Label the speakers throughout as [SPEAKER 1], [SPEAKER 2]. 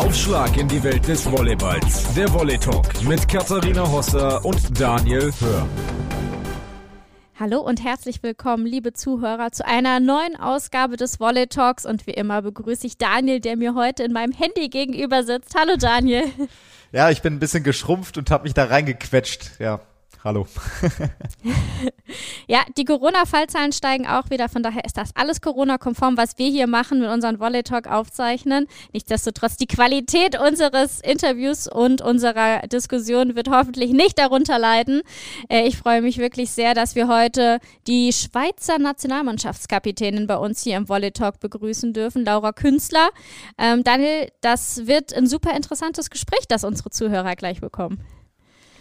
[SPEAKER 1] Aufschlag in die Welt des Volleyballs. Der Volley Talk mit Katharina Hosser und Daniel Hör.
[SPEAKER 2] Hallo und herzlich willkommen, liebe Zuhörer, zu einer neuen Ausgabe des Volley Talks. Und wie immer begrüße ich Daniel, der mir heute in meinem Handy gegenüber sitzt. Hallo Daniel.
[SPEAKER 3] Ja, ich bin ein bisschen geschrumpft und habe mich da reingequetscht. Ja, hallo.
[SPEAKER 2] ja, die Corona-Fallzahlen steigen auch wieder. Von daher ist das alles Corona-konform, was wir hier machen, mit unseren Volley Talk aufzeichnen. Nichtsdestotrotz, die Qualität unseres Interviews und unserer Diskussion wird hoffentlich nicht darunter leiden. Äh, ich freue mich wirklich sehr, dass wir heute die Schweizer Nationalmannschaftskapitänin bei uns hier im Volley Talk begrüßen dürfen, Laura Künstler. Ähm, Daniel, das wird ein super interessantes Gespräch, das unsere Zuhörer gleich bekommen.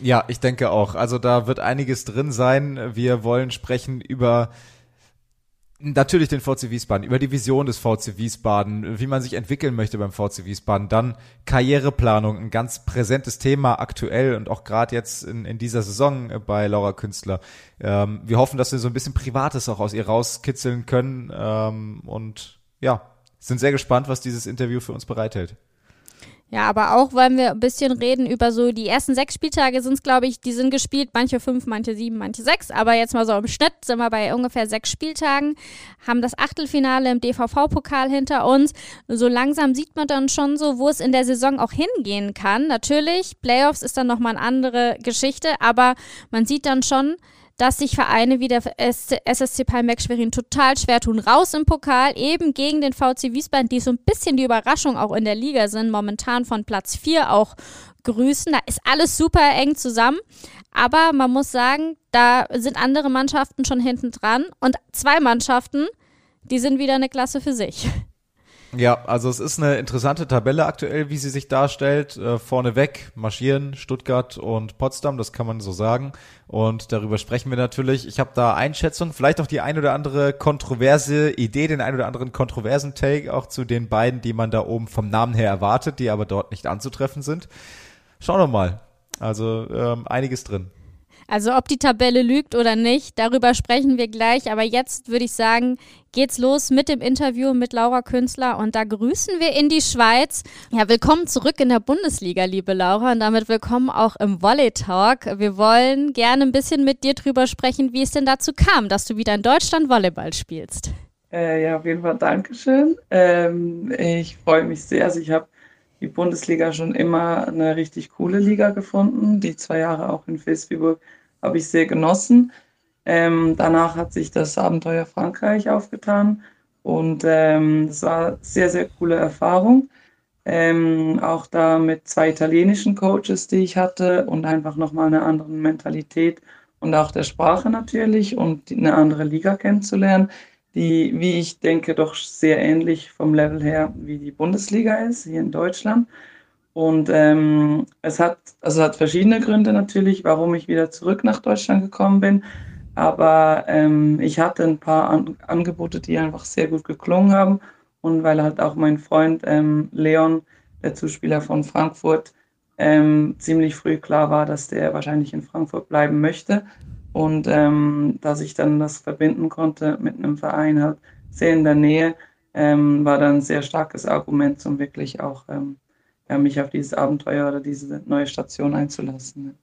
[SPEAKER 3] Ja, ich denke auch. Also da wird einiges drin sein. Wir wollen sprechen über Natürlich den VC Wiesbaden, über die Vision des VC Wiesbaden, wie man sich entwickeln möchte beim VC Wiesbaden, dann Karriereplanung, ein ganz präsentes Thema aktuell und auch gerade jetzt in, in dieser Saison bei Laura Künstler. Ähm, wir hoffen, dass wir so ein bisschen Privates auch aus ihr rauskitzeln können ähm, und ja, sind sehr gespannt, was dieses Interview für uns bereithält.
[SPEAKER 2] Ja, aber auch wollen wir ein bisschen reden über so die ersten sechs Spieltage sind es, glaube ich, die sind gespielt, manche fünf, manche sieben, manche sechs, aber jetzt mal so im Schnitt sind wir bei ungefähr sechs Spieltagen, haben das Achtelfinale im DVV-Pokal hinter uns. So langsam sieht man dann schon so, wo es in der Saison auch hingehen kann. Natürlich, Playoffs ist dann nochmal eine andere Geschichte, aber man sieht dann schon, dass sich Vereine wie der SSC Palmeck Schwerin total schwer tun. Raus im Pokal, eben gegen den VC Wiesbaden, die so ein bisschen die Überraschung auch in der Liga sind, momentan von Platz 4 auch grüßen. Da ist alles super eng zusammen. Aber man muss sagen, da sind andere Mannschaften schon hinten dran und zwei Mannschaften, die sind wieder eine Klasse für sich.
[SPEAKER 3] Ja, also es ist eine interessante Tabelle aktuell, wie sie sich darstellt. Äh, vorneweg marschieren Stuttgart und Potsdam, das kann man so sagen. Und darüber sprechen wir natürlich. Ich habe da Einschätzung, vielleicht auch die ein oder andere kontroverse Idee, den ein oder anderen kontroversen Take auch zu den beiden, die man da oben vom Namen her erwartet, die aber dort nicht anzutreffen sind. Schauen wir mal. Also ähm, einiges drin.
[SPEAKER 2] Also ob die Tabelle lügt oder nicht, darüber sprechen wir gleich. Aber jetzt würde ich sagen, geht's los mit dem Interview mit Laura Künstler und da grüßen wir in die Schweiz. Ja, willkommen zurück in der Bundesliga, liebe Laura, und damit willkommen auch im Volley Talk. Wir wollen gerne ein bisschen mit dir drüber sprechen, wie es denn dazu kam, dass du wieder in Deutschland Volleyball spielst.
[SPEAKER 4] Äh, ja, auf jeden Fall Dankeschön. Ähm, ich freue mich sehr. Also ich habe die Bundesliga schon immer eine richtig coole Liga gefunden. Die zwei Jahre auch in Vilsbiburg habe ich sehr genossen. Ähm, danach hat sich das Abenteuer Frankreich aufgetan und ähm, das war sehr, sehr coole Erfahrung. Ähm, auch da mit zwei italienischen Coaches, die ich hatte und einfach nochmal eine andere Mentalität und auch der Sprache natürlich und eine andere Liga kennenzulernen, die, wie ich denke, doch sehr ähnlich vom Level her wie die Bundesliga ist hier in Deutschland. Und ähm, es hat, also hat verschiedene Gründe natürlich, warum ich wieder zurück nach Deutschland gekommen bin. Aber ähm, ich hatte ein paar An Angebote, die einfach sehr gut geklungen haben. Und weil halt auch mein Freund ähm, Leon, der Zuspieler von Frankfurt, ähm, ziemlich früh klar war, dass der wahrscheinlich in Frankfurt bleiben möchte. Und ähm, dass ich dann das verbinden konnte mit einem Verein halt sehr in der Nähe, ähm, war dann ein sehr starkes Argument, um wirklich auch ja, mich auf dieses Abenteuer oder diese neue Station einzulassen.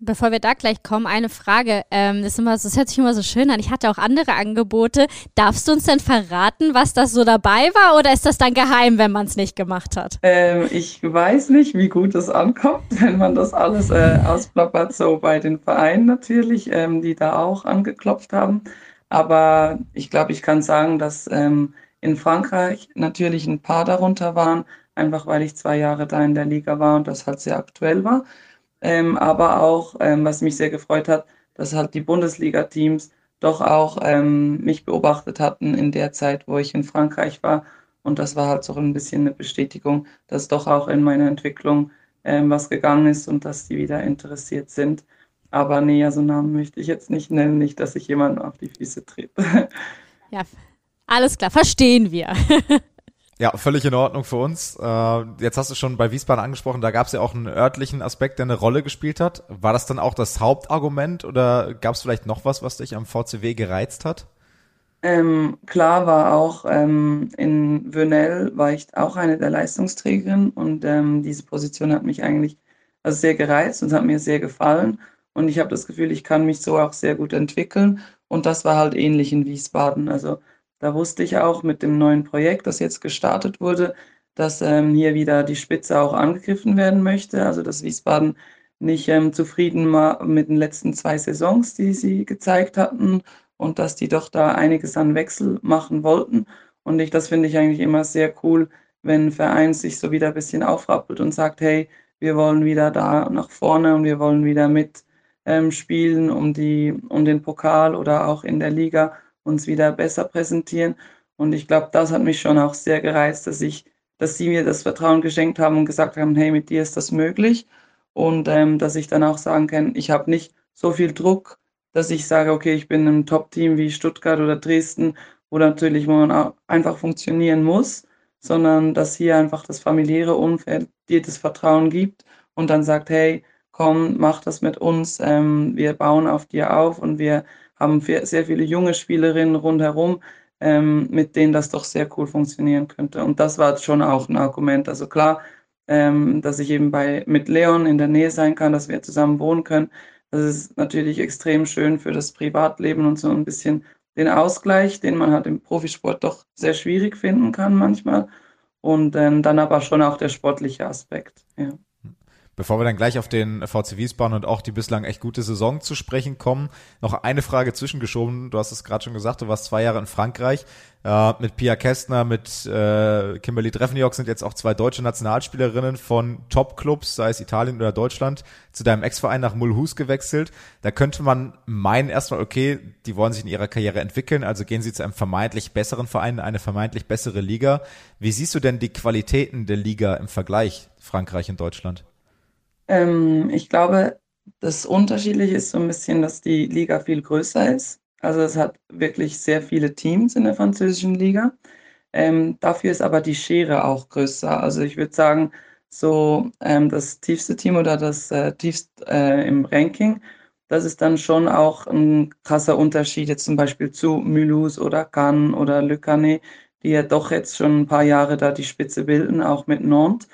[SPEAKER 2] Bevor wir da gleich kommen, eine Frage. Ähm, das, immer, das hört sich immer so schön an. Ich hatte auch andere Angebote. Darfst du uns denn verraten, was das so dabei war oder ist das dann geheim, wenn man es nicht gemacht hat?
[SPEAKER 4] Ähm, ich weiß nicht, wie gut es ankommt, wenn man das alles äh, ausplappert, so bei den Vereinen natürlich, ähm, die da auch angeklopft haben. Aber ich glaube, ich kann sagen, dass ähm, in Frankreich natürlich ein paar darunter waren, einfach weil ich zwei Jahre da in der Liga war und das halt sehr aktuell war. Ähm, aber auch, ähm, was mich sehr gefreut hat, dass halt die Bundesliga-Teams doch auch ähm, mich beobachtet hatten in der Zeit, wo ich in Frankreich war. Und das war halt so ein bisschen eine Bestätigung, dass doch auch in meiner Entwicklung ähm, was gegangen ist und dass die wieder interessiert sind. Aber nee, also Namen möchte ich jetzt nicht nennen, nicht, dass ich jemanden auf die Füße trete.
[SPEAKER 2] Ja, alles klar, verstehen wir.
[SPEAKER 3] Ja, völlig in Ordnung für uns. Äh, jetzt hast du schon bei Wiesbaden angesprochen, da gab es ja auch einen örtlichen Aspekt, der eine Rolle gespielt hat. War das dann auch das Hauptargument oder gab es vielleicht noch was, was dich am VCW gereizt hat?
[SPEAKER 4] Ähm, klar war auch ähm, in Vönel war ich auch eine der Leistungsträgerinnen und ähm, diese Position hat mich eigentlich also sehr gereizt und hat mir sehr gefallen. Und ich habe das Gefühl, ich kann mich so auch sehr gut entwickeln. Und das war halt ähnlich in Wiesbaden. Also da wusste ich auch mit dem neuen Projekt, das jetzt gestartet wurde, dass ähm, hier wieder die Spitze auch angegriffen werden möchte. Also dass Wiesbaden nicht ähm, zufrieden war mit den letzten zwei Saisons, die sie gezeigt hatten und dass die doch da einiges an Wechsel machen wollten. Und ich, das finde ich eigentlich immer sehr cool, wenn ein Verein sich so wieder ein bisschen aufrappelt und sagt, hey, wir wollen wieder da nach vorne und wir wollen wieder mit ähm, spielen um, die, um den Pokal oder auch in der Liga uns wieder besser präsentieren. Und ich glaube, das hat mich schon auch sehr gereizt, dass ich, dass sie mir das Vertrauen geschenkt haben und gesagt haben, hey, mit dir ist das möglich. Und ähm, dass ich dann auch sagen kann, ich habe nicht so viel Druck, dass ich sage, okay, ich bin im Top-Team wie Stuttgart oder Dresden, wo natürlich man auch einfach funktionieren muss, sondern dass hier einfach das familiäre Umfeld dir das Vertrauen gibt und dann sagt, hey, komm, mach das mit uns, ähm, wir bauen auf dir auf und wir haben sehr viele junge Spielerinnen rundherum, ähm, mit denen das doch sehr cool funktionieren könnte. Und das war schon auch ein Argument. Also klar, ähm, dass ich eben bei, mit Leon in der Nähe sein kann, dass wir zusammen wohnen können. Das ist natürlich extrem schön für das Privatleben und so ein bisschen den Ausgleich, den man halt im Profisport doch sehr schwierig finden kann manchmal. Und ähm, dann aber schon auch der sportliche Aspekt. Ja.
[SPEAKER 3] Bevor wir dann gleich auf den VC Wiesbaden und auch die bislang echt gute Saison zu sprechen kommen, noch eine Frage zwischengeschoben. Du hast es gerade schon gesagt, du warst zwei Jahre in Frankreich. Äh, mit Pia Kästner, mit äh, Kimberly Treffenjock sind jetzt auch zwei deutsche Nationalspielerinnen von Top-Clubs, sei es Italien oder Deutschland, zu deinem Ex-Verein nach Mulhouse gewechselt. Da könnte man meinen erstmal, okay, die wollen sich in ihrer Karriere entwickeln, also gehen sie zu einem vermeintlich besseren Verein, eine vermeintlich bessere Liga. Wie siehst du denn die Qualitäten der Liga im Vergleich Frankreich und Deutschland?
[SPEAKER 4] Ähm, ich glaube, das Unterschiedliche ist so ein bisschen, dass die Liga viel größer ist. Also es hat wirklich sehr viele Teams in der französischen Liga. Ähm, dafür ist aber die Schere auch größer. Also ich würde sagen, so ähm, das tiefste Team oder das äh, tiefste äh, im Ranking, das ist dann schon auch ein krasser Unterschied jetzt zum Beispiel zu Mulhouse oder Cannes oder Le Canet, die ja doch jetzt schon ein paar Jahre da die Spitze bilden, auch mit Nantes.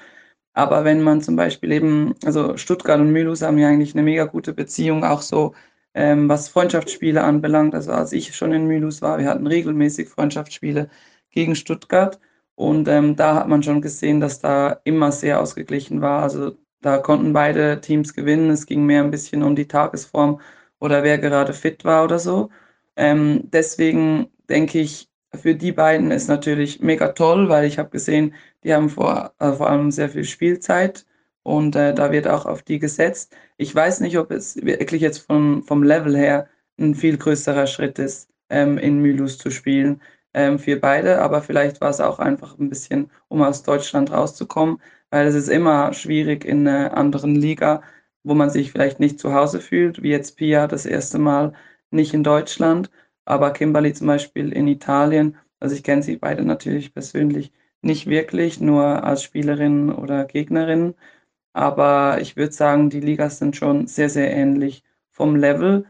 [SPEAKER 4] Aber wenn man zum Beispiel eben, also Stuttgart und Mulhouse haben ja eigentlich eine mega gute Beziehung, auch so ähm, was Freundschaftsspiele anbelangt. Also als ich schon in Mulhouse war, wir hatten regelmäßig Freundschaftsspiele gegen Stuttgart. Und ähm, da hat man schon gesehen, dass da immer sehr ausgeglichen war. Also da konnten beide Teams gewinnen. Es ging mehr ein bisschen um die Tagesform oder wer gerade fit war oder so. Ähm, deswegen denke ich, für die beiden ist natürlich mega toll, weil ich habe gesehen, die haben vor, äh, vor allem sehr viel Spielzeit und äh, da wird auch auf die gesetzt. Ich weiß nicht, ob es wirklich jetzt vom, vom Level her ein viel größerer Schritt ist, ähm, in Mulhouse zu spielen ähm, für beide, aber vielleicht war es auch einfach ein bisschen, um aus Deutschland rauszukommen, weil es ist immer schwierig in einer anderen Liga, wo man sich vielleicht nicht zu Hause fühlt, wie jetzt Pia das erste Mal nicht in Deutschland, aber Kimberly zum Beispiel in Italien. Also ich kenne sie beide natürlich persönlich nicht wirklich, nur als Spielerin oder Gegnerin. Aber ich würde sagen, die Ligas sind schon sehr, sehr ähnlich vom Level.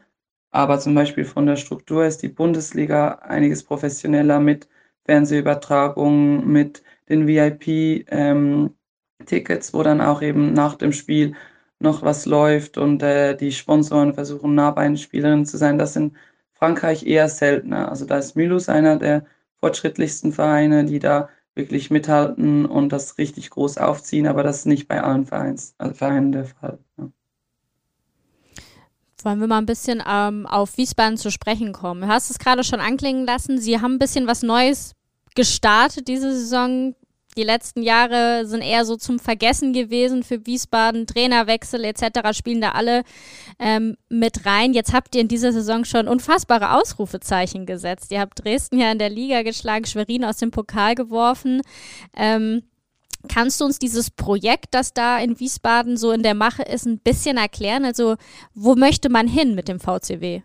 [SPEAKER 4] Aber zum Beispiel von der Struktur ist die Bundesliga einiges professioneller mit Fernsehübertragungen, mit den VIP-Tickets, ähm, wo dann auch eben nach dem Spiel noch was läuft und äh, die Sponsoren versuchen nah bei den Spielerinnen zu sein. Das in Frankreich eher seltener. Also da ist Mulhouse einer der fortschrittlichsten Vereine, die da wirklich mithalten und das richtig groß aufziehen, aber das ist nicht bei allen Vereins, also Vereinen der Fall. Ja.
[SPEAKER 2] Wollen wir mal ein bisschen ähm, auf Wiesbaden zu sprechen kommen? Du hast es gerade schon anklingen lassen. Sie haben ein bisschen was Neues gestartet diese Saison die letzten Jahre sind eher so zum Vergessen gewesen für Wiesbaden. Trainerwechsel etc. spielen da alle ähm, mit rein. Jetzt habt ihr in dieser Saison schon unfassbare Ausrufezeichen gesetzt. Ihr habt Dresden ja in der Liga geschlagen, Schwerin aus dem Pokal geworfen. Ähm, Kannst du uns dieses Projekt, das da in Wiesbaden so in der Mache ist, ein bisschen erklären? Also, wo möchte man hin mit dem VCW?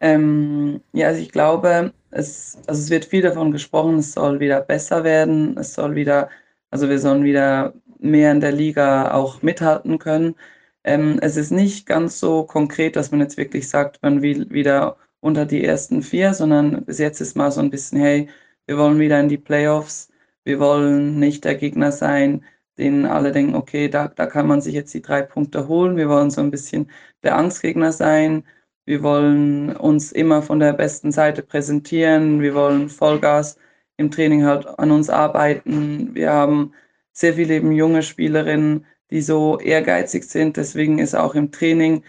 [SPEAKER 4] Ähm, ja, also ich glaube, es, also es wird viel davon gesprochen, es soll wieder besser werden, es soll wieder, also wir sollen wieder mehr in der Liga auch mithalten können. Ähm, es ist nicht ganz so konkret, dass man jetzt wirklich sagt, man will wieder unter die ersten vier, sondern bis jetzt ist mal so ein bisschen, hey, wir wollen wieder in die Playoffs, wir wollen nicht der Gegner sein, den alle denken, okay, da, da kann man sich jetzt die drei Punkte holen. Wir wollen so ein bisschen der Angstgegner sein. Wir wollen uns immer von der besten Seite präsentieren. Wir wollen Vollgas im Training halt an uns arbeiten. Wir haben sehr viele eben junge Spielerinnen, die so ehrgeizig sind. Deswegen ist auch im Training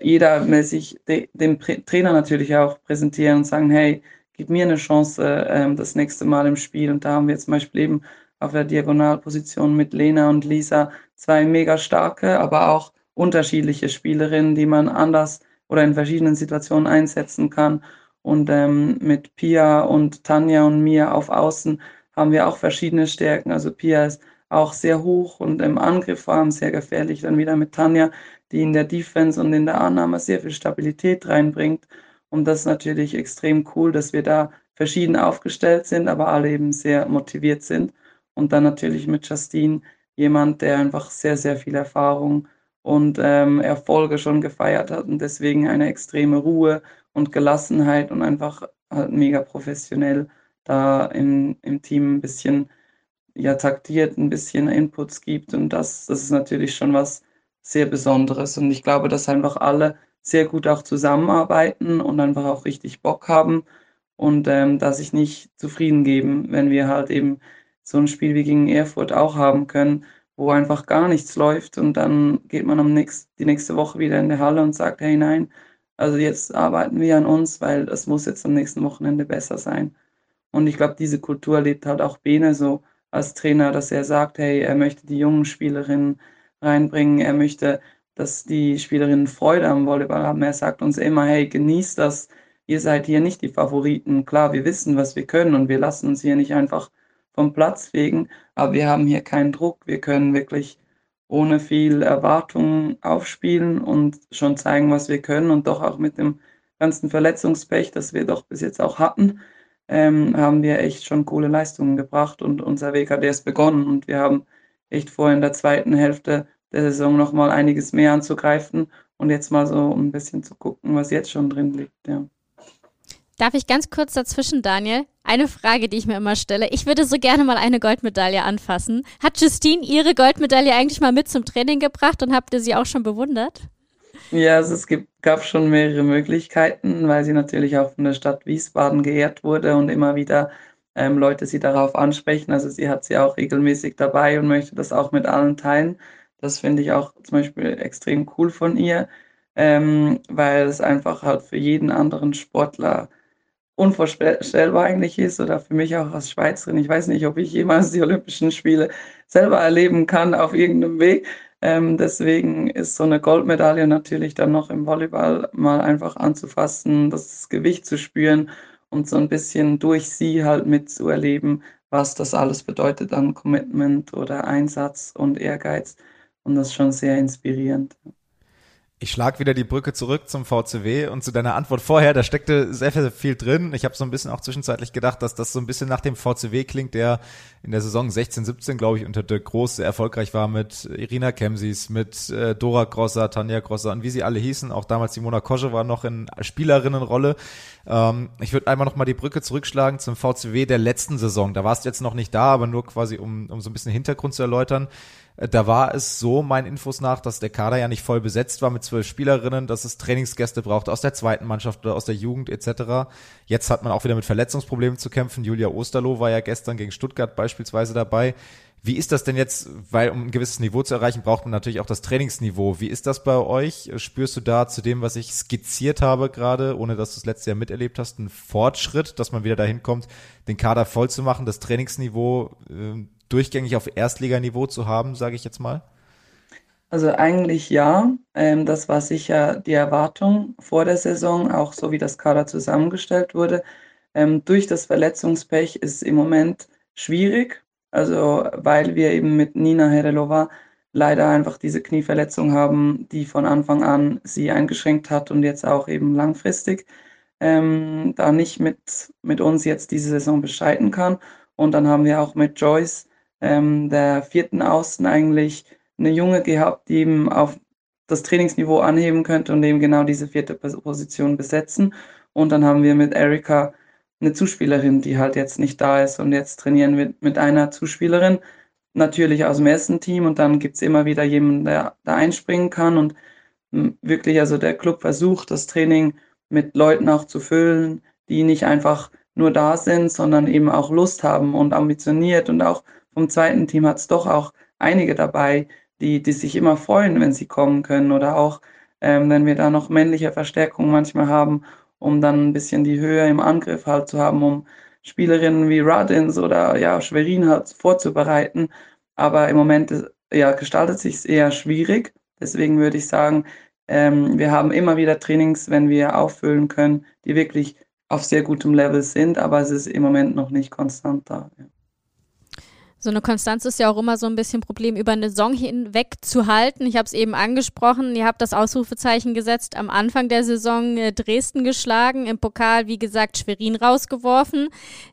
[SPEAKER 4] jeder sich dem Trainer natürlich auch präsentieren und sagen, hey, gib mir eine Chance ähm, das nächste Mal im Spiel. Und da haben wir zum Beispiel eben auf der Diagonalposition mit Lena und Lisa zwei mega starke, aber auch unterschiedliche Spielerinnen, die man anders oder in verschiedenen Situationen einsetzen kann. Und ähm, mit Pia und Tanja und mir auf Außen haben wir auch verschiedene Stärken. Also Pia ist auch sehr hoch und im Angriff vor allem sehr gefährlich. Dann wieder mit Tanja, die in der Defense und in der Annahme sehr viel Stabilität reinbringt. Und das ist natürlich extrem cool, dass wir da verschieden aufgestellt sind, aber alle eben sehr motiviert sind. Und dann natürlich mit Justine jemand, der einfach sehr, sehr viel Erfahrung und ähm, Erfolge schon gefeiert hat und deswegen eine extreme Ruhe und Gelassenheit und einfach halt mega professionell da im, im Team ein bisschen ja, taktiert, ein bisschen Inputs gibt. Und das, das ist natürlich schon was sehr Besonderes. Und ich glaube, dass einfach alle sehr gut auch zusammenarbeiten und einfach auch richtig Bock haben und ähm, dass sich nicht zufrieden geben, wenn wir halt eben so ein Spiel wie gegen Erfurt auch haben können, wo einfach gar nichts läuft und dann geht man am nächst, die nächste Woche wieder in der Halle und sagt, hey nein, also jetzt arbeiten wir an uns, weil es muss jetzt am nächsten Wochenende besser sein. Und ich glaube, diese Kultur lebt halt auch Bene so als Trainer, dass er sagt, hey, er möchte die jungen Spielerinnen reinbringen, er möchte, dass die Spielerinnen Freude am Volleyball haben. Er sagt uns immer, hey, genießt das, ihr seid hier nicht die Favoriten. Klar, wir wissen, was wir können und wir lassen uns hier nicht einfach vom Platz wegen, aber wir haben hier keinen Druck. Wir können wirklich ohne viel Erwartung aufspielen und schon zeigen, was wir können und doch auch mit dem ganzen Verletzungspech, das wir doch bis jetzt auch hatten, ähm, haben wir echt schon coole Leistungen gebracht und unser Weg hat erst begonnen und wir haben echt vor in der zweiten Hälfte der Saison nochmal einiges mehr anzugreifen und jetzt mal so ein bisschen zu gucken, was jetzt schon drin liegt. Ja.
[SPEAKER 2] Darf ich ganz kurz dazwischen, Daniel? Eine Frage, die ich mir immer stelle. Ich würde so gerne mal eine Goldmedaille anfassen. Hat Justine ihre Goldmedaille eigentlich mal mit zum Training gebracht und habt ihr sie auch schon bewundert?
[SPEAKER 4] Ja, also es gibt, gab schon mehrere Möglichkeiten, weil sie natürlich auch von der Stadt Wiesbaden geehrt wurde und immer wieder ähm, Leute sie darauf ansprechen. Also sie hat sie auch regelmäßig dabei und möchte das auch mit allen teilen. Das finde ich auch zum Beispiel extrem cool von ihr, ähm, weil es einfach halt für jeden anderen Sportler unvorstellbar eigentlich ist oder für mich auch als Schweizerin. Ich weiß nicht, ob ich jemals die Olympischen Spiele selber erleben kann auf irgendeinem Weg. Ähm, deswegen ist so eine Goldmedaille natürlich dann noch im Volleyball mal einfach anzufassen, das Gewicht zu spüren und so ein bisschen durch sie halt mitzuerleben, was das alles bedeutet an Commitment oder Einsatz und Ehrgeiz. Und das ist schon sehr inspirierend.
[SPEAKER 3] Ich schlag wieder die Brücke zurück zum VCW und zu deiner Antwort vorher, da steckte sehr, sehr viel drin. Ich habe so ein bisschen auch zwischenzeitlich gedacht, dass das so ein bisschen nach dem VCW klingt, der in der Saison 16, 17, glaube ich, unter Dirk Groß sehr erfolgreich war mit Irina Kemsis, mit äh, Dora Grosser, Tanja Grosser und wie sie alle hießen. Auch damals Simona Kosche war noch in Spielerinnenrolle. Ähm, ich würde einmal noch mal die Brücke zurückschlagen zum VCW der letzten Saison. Da warst du jetzt noch nicht da, aber nur quasi, um, um so ein bisschen Hintergrund zu erläutern. Äh, da war es so, meinen Infos nach, dass der Kader ja nicht voll besetzt war mit zwölf Spielerinnen, dass es Trainingsgäste braucht aus der zweiten Mannschaft oder aus der Jugend etc. Jetzt hat man auch wieder mit Verletzungsproblemen zu kämpfen. Julia Osterloh war ja gestern gegen Stuttgart beispielsweise dabei. Wie ist das denn jetzt, weil um ein gewisses Niveau zu erreichen, braucht man natürlich auch das Trainingsniveau. Wie ist das bei euch? Spürst du da zu dem, was ich skizziert habe gerade, ohne dass du das letzte Jahr miterlebt hast, einen Fortschritt, dass man wieder dahin kommt, den Kader voll zu machen, das Trainingsniveau äh, durchgängig auf Erstliganiveau zu haben, sage ich jetzt mal?
[SPEAKER 4] Also eigentlich ja. Ähm, das war sicher die Erwartung vor der Saison, auch so wie das Kader zusammengestellt wurde. Ähm, durch das Verletzungspech ist es im Moment schwierig, also weil wir eben mit Nina Herelova leider einfach diese Knieverletzung haben, die von Anfang an sie eingeschränkt hat und jetzt auch eben langfristig ähm, da nicht mit, mit uns jetzt diese Saison bestreiten kann. Und dann haben wir auch mit Joyce ähm, der vierten Außen eigentlich eine Junge gehabt, die eben auf das Trainingsniveau anheben könnte und eben genau diese vierte Position besetzen. Und dann haben wir mit Erika eine Zuspielerin, die halt jetzt nicht da ist. Und jetzt trainieren wir mit einer Zuspielerin, natürlich aus dem ersten Team. Und dann gibt es immer wieder jemanden, der da einspringen kann. Und hm, wirklich, also der Club versucht, das Training mit Leuten auch zu füllen, die nicht einfach nur da sind, sondern eben auch Lust haben und ambitioniert. Und auch vom zweiten Team hat es doch auch einige dabei, die, die sich immer freuen, wenn sie kommen können. Oder auch, ähm, wenn wir da noch männliche Verstärkung manchmal haben, um dann ein bisschen die Höhe im Angriff halt zu haben, um Spielerinnen wie Radins oder ja, Schwerin halt vorzubereiten. Aber im Moment ja, gestaltet sich es eher schwierig. Deswegen würde ich sagen, ähm, wir haben immer wieder Trainings, wenn wir auffüllen können, die wirklich auf sehr gutem Level sind, aber es ist im Moment noch nicht konstant da. Ja.
[SPEAKER 2] So eine Konstanz ist ja auch immer so ein bisschen ein Problem, über eine Saison hinweg zu halten. Ich habe es eben angesprochen, ihr habt das Ausrufezeichen gesetzt, am Anfang der Saison äh, Dresden geschlagen, im Pokal, wie gesagt, Schwerin rausgeworfen.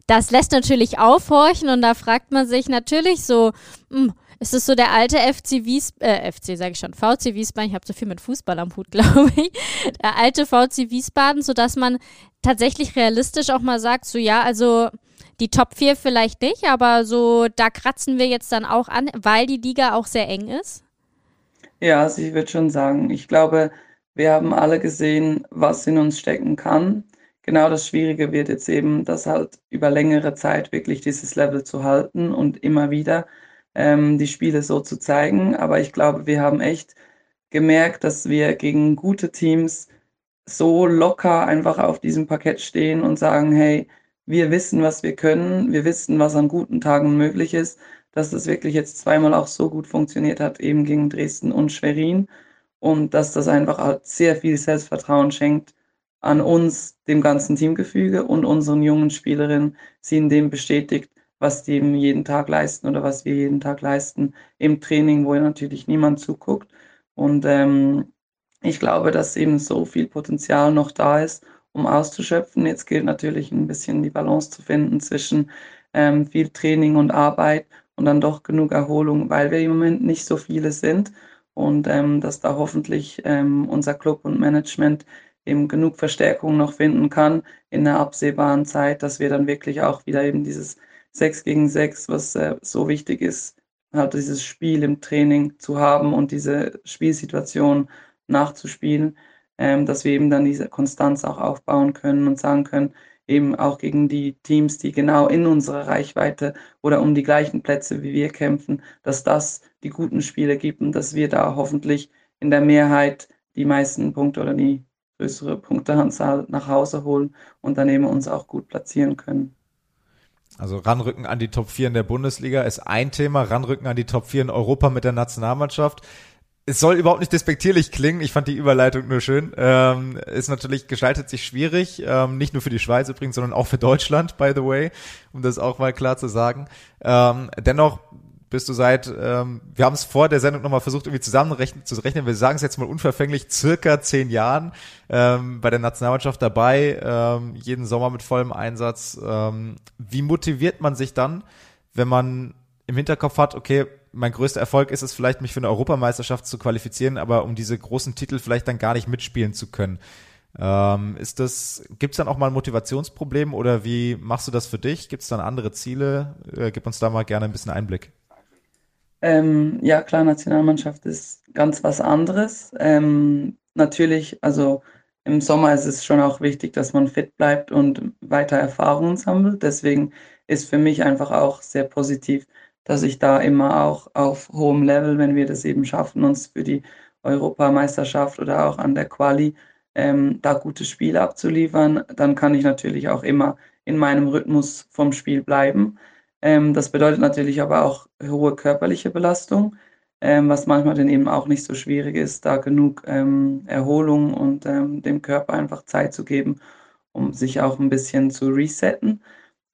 [SPEAKER 2] Das lässt natürlich aufhorchen und da fragt man sich natürlich so, mh, hm, ist es so der alte FC Wies, äh, FC sage ich schon, VC Wiesbaden, ich habe so viel mit Fußball am Hut, glaube ich, der alte VC Wiesbaden, sodass man tatsächlich realistisch auch mal sagt, so ja, also die Top 4 vielleicht nicht, aber so da kratzen wir jetzt dann auch an, weil die Liga auch sehr eng ist?
[SPEAKER 4] Ja, also ich würde schon sagen, ich glaube, wir haben alle gesehen, was in uns stecken kann. Genau das Schwierige wird jetzt eben, das halt über längere Zeit wirklich dieses Level zu halten und immer wieder ähm, die Spiele so zu zeigen. Aber ich glaube, wir haben echt gemerkt, dass wir gegen gute Teams so locker einfach auf diesem Parkett stehen und sagen, hey, wir wissen, was wir können, wir wissen, was an guten Tagen möglich ist, dass das wirklich jetzt zweimal auch so gut funktioniert hat, eben gegen Dresden und Schwerin. Und dass das einfach sehr viel Selbstvertrauen schenkt an uns, dem ganzen Teamgefüge und unseren jungen Spielerinnen, sie in dem bestätigt, was die eben jeden Tag leisten oder was wir jeden Tag leisten im Training, wo natürlich niemand zuguckt. Und ähm, ich glaube, dass eben so viel Potenzial noch da ist um auszuschöpfen. Jetzt gilt natürlich ein bisschen die Balance zu finden zwischen ähm, viel Training und Arbeit und dann doch genug Erholung, weil wir im Moment nicht so viele sind und ähm, dass da hoffentlich ähm, unser Club und Management eben genug Verstärkung noch finden kann in der absehbaren Zeit, dass wir dann wirklich auch wieder eben dieses 6 gegen 6, was äh, so wichtig ist, halt dieses Spiel im Training zu haben und diese Spielsituation nachzuspielen ähm, dass wir eben dann diese Konstanz auch aufbauen können und sagen können, eben auch gegen die Teams, die genau in unserer Reichweite oder um die gleichen Plätze wie wir kämpfen, dass das die guten Spiele gibt und dass wir da hoffentlich in der Mehrheit die meisten Punkte oder die größere Punkteanzahl nach Hause holen und dann eben uns auch gut platzieren können.
[SPEAKER 3] Also ranrücken an die Top 4 in der Bundesliga ist ein Thema, ranrücken an die Top 4 in Europa mit der Nationalmannschaft es soll überhaupt nicht despektierlich klingen. Ich fand die Überleitung nur schön. Ähm, ist natürlich gestaltet sich schwierig, ähm, nicht nur für die Schweiz übrigens, sondern auch für Deutschland, by the way, um das auch mal klar zu sagen. Ähm, dennoch bist du seit, ähm, wir haben es vor der Sendung nochmal versucht, irgendwie zusammenrechnen zu rechnen. Wir sagen es jetzt mal unverfänglich, circa zehn Jahren ähm, bei der Nationalmannschaft dabei, ähm, jeden Sommer mit vollem Einsatz. Ähm, wie motiviert man sich dann, wenn man im Hinterkopf hat, okay, mein größter Erfolg ist es vielleicht, mich für eine Europameisterschaft zu qualifizieren, aber um diese großen Titel vielleicht dann gar nicht mitspielen zu können. Ähm, ist das, gibt es dann auch mal ein Motivationsproblem oder wie machst du das für dich? Gibt es dann andere Ziele? Äh, gib uns da mal gerne ein bisschen Einblick.
[SPEAKER 4] Ähm, ja, klar, Nationalmannschaft ist ganz was anderes. Ähm, natürlich, also im Sommer ist es schon auch wichtig, dass man fit bleibt und weiter Erfahrungen sammelt. Deswegen ist für mich einfach auch sehr positiv, dass ich da immer auch auf hohem Level, wenn wir das eben schaffen, uns für die Europameisterschaft oder auch an der Quali ähm, da gute Spiele abzuliefern, dann kann ich natürlich auch immer in meinem Rhythmus vom Spiel bleiben. Ähm, das bedeutet natürlich aber auch hohe körperliche Belastung, ähm, was manchmal dann eben auch nicht so schwierig ist, da genug ähm, Erholung und ähm, dem Körper einfach Zeit zu geben, um sich auch ein bisschen zu resetten.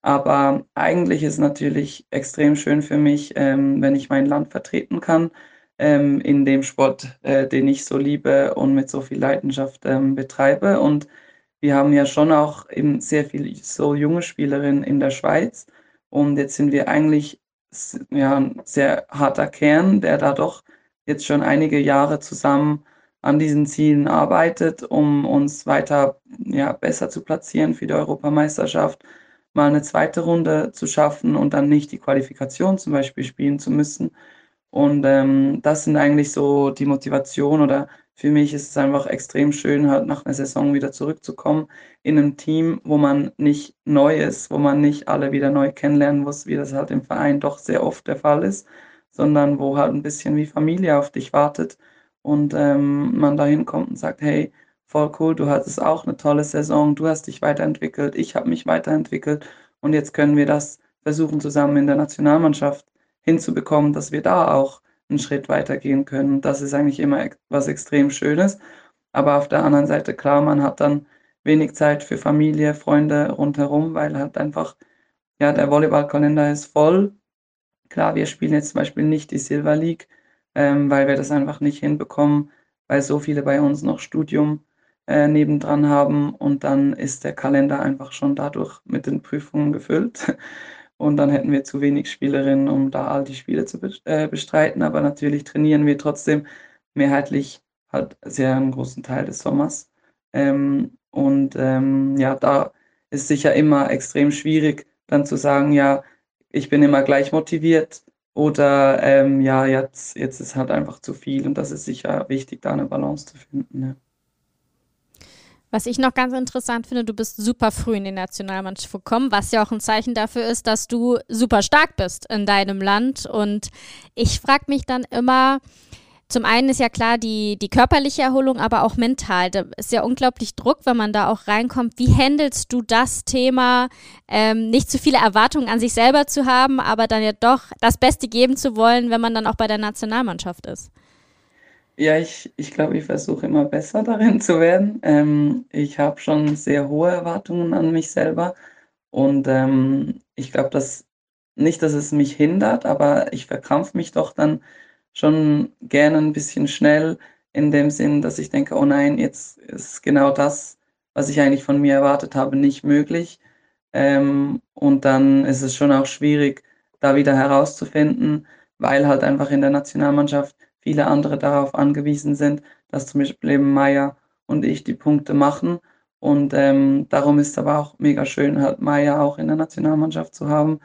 [SPEAKER 4] Aber eigentlich ist natürlich extrem schön für mich, ähm, wenn ich mein Land vertreten kann ähm, in dem Sport, äh, den ich so liebe und mit so viel Leidenschaft ähm, betreibe. Und wir haben ja schon auch eben sehr viele so junge Spielerinnen in der Schweiz. Und jetzt sind wir eigentlich ja, ein sehr harter Kern, der da doch jetzt schon einige Jahre zusammen an diesen Zielen arbeitet, um uns weiter ja, besser zu platzieren für die Europameisterschaft, mal eine zweite Runde zu schaffen und dann nicht die Qualifikation zum Beispiel spielen zu müssen. Und ähm, das sind eigentlich so die Motivation oder für mich ist es einfach extrem schön, halt nach einer Saison wieder zurückzukommen in einem Team, wo man nicht neu ist, wo man nicht alle wieder neu kennenlernen muss, wie das halt im Verein doch sehr oft der Fall ist, sondern wo halt ein bisschen wie Familie auf dich wartet und ähm, man da hinkommt und sagt, hey, voll cool, du hattest auch eine tolle Saison, du hast dich weiterentwickelt, ich habe mich weiterentwickelt und jetzt können wir das versuchen zusammen in der Nationalmannschaft hinzubekommen, dass wir da auch einen Schritt weitergehen können. Das ist eigentlich immer was extrem Schönes. Aber auf der anderen Seite, klar, man hat dann wenig Zeit für Familie, Freunde rundherum, weil halt einfach, ja, der Volleyballkalender ist voll. Klar, wir spielen jetzt zum Beispiel nicht die Silver League, ähm, weil wir das einfach nicht hinbekommen, weil so viele bei uns noch Studium äh, nebendran haben und dann ist der Kalender einfach schon dadurch mit den Prüfungen gefüllt. Und dann hätten wir zu wenig Spielerinnen, um da all die Spiele zu äh, bestreiten. Aber natürlich trainieren wir trotzdem mehrheitlich halt sehr einen großen Teil des Sommers. Ähm, und ähm, ja, da ist sicher immer extrem schwierig, dann zu sagen, ja, ich bin immer gleich motiviert oder ähm, ja, jetzt, jetzt ist halt einfach zu viel. Und das ist sicher wichtig, da eine Balance zu finden. Ja.
[SPEAKER 2] Was ich noch ganz interessant finde, du bist super früh in die Nationalmannschaft gekommen, was ja auch ein Zeichen dafür ist, dass du super stark bist in deinem Land. Und ich frage mich dann immer, zum einen ist ja klar die, die körperliche Erholung, aber auch mental. Da ist ja unglaublich Druck, wenn man da auch reinkommt. Wie handelst du das Thema, ähm, nicht zu viele Erwartungen an sich selber zu haben, aber dann ja doch das Beste geben zu wollen, wenn man dann auch bei der Nationalmannschaft ist?
[SPEAKER 4] Ja, ich, ich glaube, ich versuche immer besser darin zu werden. Ähm, ich habe schon sehr hohe Erwartungen an mich selber und ähm, ich glaube, dass nicht, dass es mich hindert, aber ich verkrampfe mich doch dann schon gerne ein bisschen schnell in dem Sinn, dass ich denke, oh nein, jetzt ist genau das, was ich eigentlich von mir erwartet habe, nicht möglich. Ähm, und dann ist es schon auch schwierig, da wieder herauszufinden, weil halt einfach in der Nationalmannschaft viele andere darauf angewiesen sind, dass zum Beispiel eben Maya und ich die Punkte machen. Und ähm, darum ist es aber auch mega schön, halt Maya auch in der Nationalmannschaft zu haben,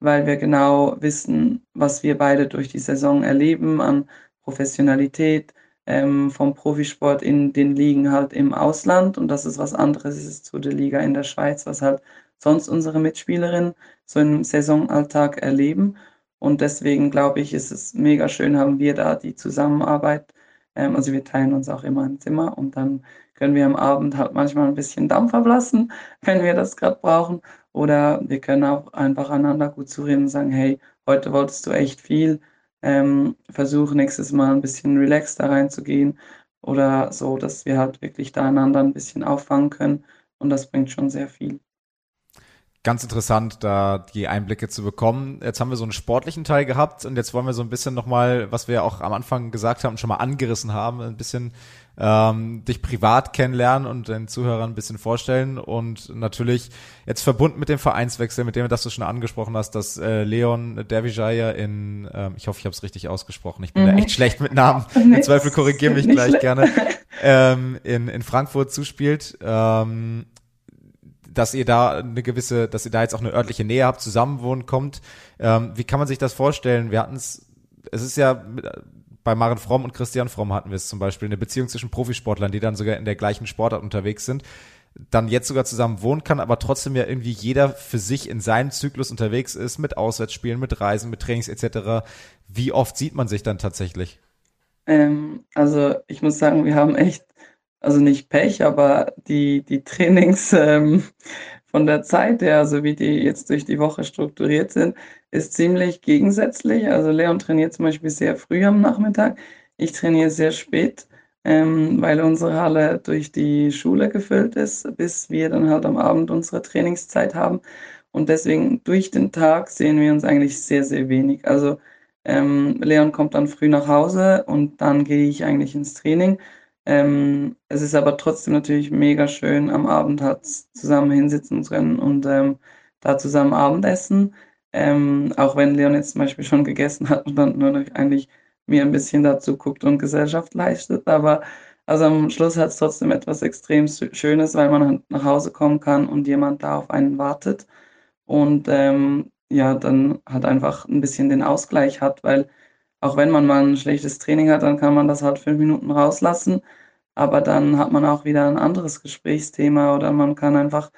[SPEAKER 4] weil wir genau wissen, was wir beide durch die Saison erleben an Professionalität ähm, vom Profisport in den Ligen halt im Ausland. Und das ist was anderes ist zu der Liga in der Schweiz, was halt sonst unsere Mitspielerinnen so im Saisonalltag erleben. Und deswegen glaube ich, ist es mega schön, haben wir da die Zusammenarbeit. Ähm, also wir teilen uns auch immer ein Zimmer und dann können wir am Abend halt manchmal ein bisschen Dampf ablassen, wenn wir das gerade brauchen. Oder wir können auch einfach einander gut zureden und sagen, hey, heute wolltest du echt viel. Ähm, versuch nächstes Mal ein bisschen relaxed da reinzugehen. Oder so, dass wir halt wirklich da einander ein bisschen auffangen können. Und das bringt schon sehr viel
[SPEAKER 3] ganz interessant, da die Einblicke zu bekommen. Jetzt haben wir so einen sportlichen Teil gehabt und jetzt wollen wir so ein bisschen nochmal, was wir auch am Anfang gesagt haben schon mal angerissen haben, ein bisschen ähm, dich privat kennenlernen und den Zuhörern ein bisschen vorstellen und natürlich jetzt verbunden mit dem Vereinswechsel, mit dem, das du schon angesprochen hast, dass äh, Leon Dervijaya in, ähm, ich hoffe, ich habe es richtig ausgesprochen, ich bin mhm. da echt schlecht mit Namen, im Zweifel korrigiere mich gleich gerne, ähm, in, in Frankfurt zuspielt. Ähm, dass ihr da eine gewisse, dass ihr da jetzt auch eine örtliche Nähe habt, zusammenwohnen kommt. Ähm, wie kann man sich das vorstellen? Wir hatten es, es ist ja bei Maren Fromm und Christian Fromm hatten wir es zum Beispiel, eine Beziehung zwischen Profisportlern, die dann sogar in der gleichen Sportart unterwegs sind, dann jetzt sogar zusammen wohnen kann, aber trotzdem ja irgendwie jeder für sich in seinem Zyklus unterwegs ist, mit Auswärtsspielen, mit Reisen, mit Trainings etc. Wie oft sieht man sich dann tatsächlich?
[SPEAKER 4] Ähm, also ich muss sagen, wir haben echt also nicht Pech, aber die, die Trainings ähm, von der Zeit her, so wie die jetzt durch die Woche strukturiert sind, ist ziemlich gegensätzlich. Also Leon trainiert zum Beispiel sehr früh am Nachmittag. Ich trainiere sehr spät, ähm, weil unsere Halle durch die Schule gefüllt ist, bis wir dann halt am Abend unsere Trainingszeit haben. Und deswegen durch den Tag sehen wir uns eigentlich sehr, sehr wenig. Also ähm, Leon kommt dann früh nach Hause und dann gehe ich eigentlich ins Training. Ähm, es ist aber trotzdem natürlich mega schön, am Abend halt zusammen hinsitzen zu können und ähm, da zusammen Abendessen. Ähm, auch wenn Leon jetzt zum Beispiel schon gegessen hat und dann nur noch eigentlich mir ein bisschen dazu guckt und Gesellschaft leistet. Aber Also am Schluss hat es trotzdem etwas extrem Schönes, weil man halt nach Hause kommen kann und jemand da auf einen wartet und ähm, ja, dann halt einfach ein bisschen den Ausgleich hat, weil auch wenn man mal ein schlechtes Training hat, dann kann man das halt fünf Minuten rauslassen, aber dann hat man auch wieder ein anderes Gesprächsthema oder man kann einfach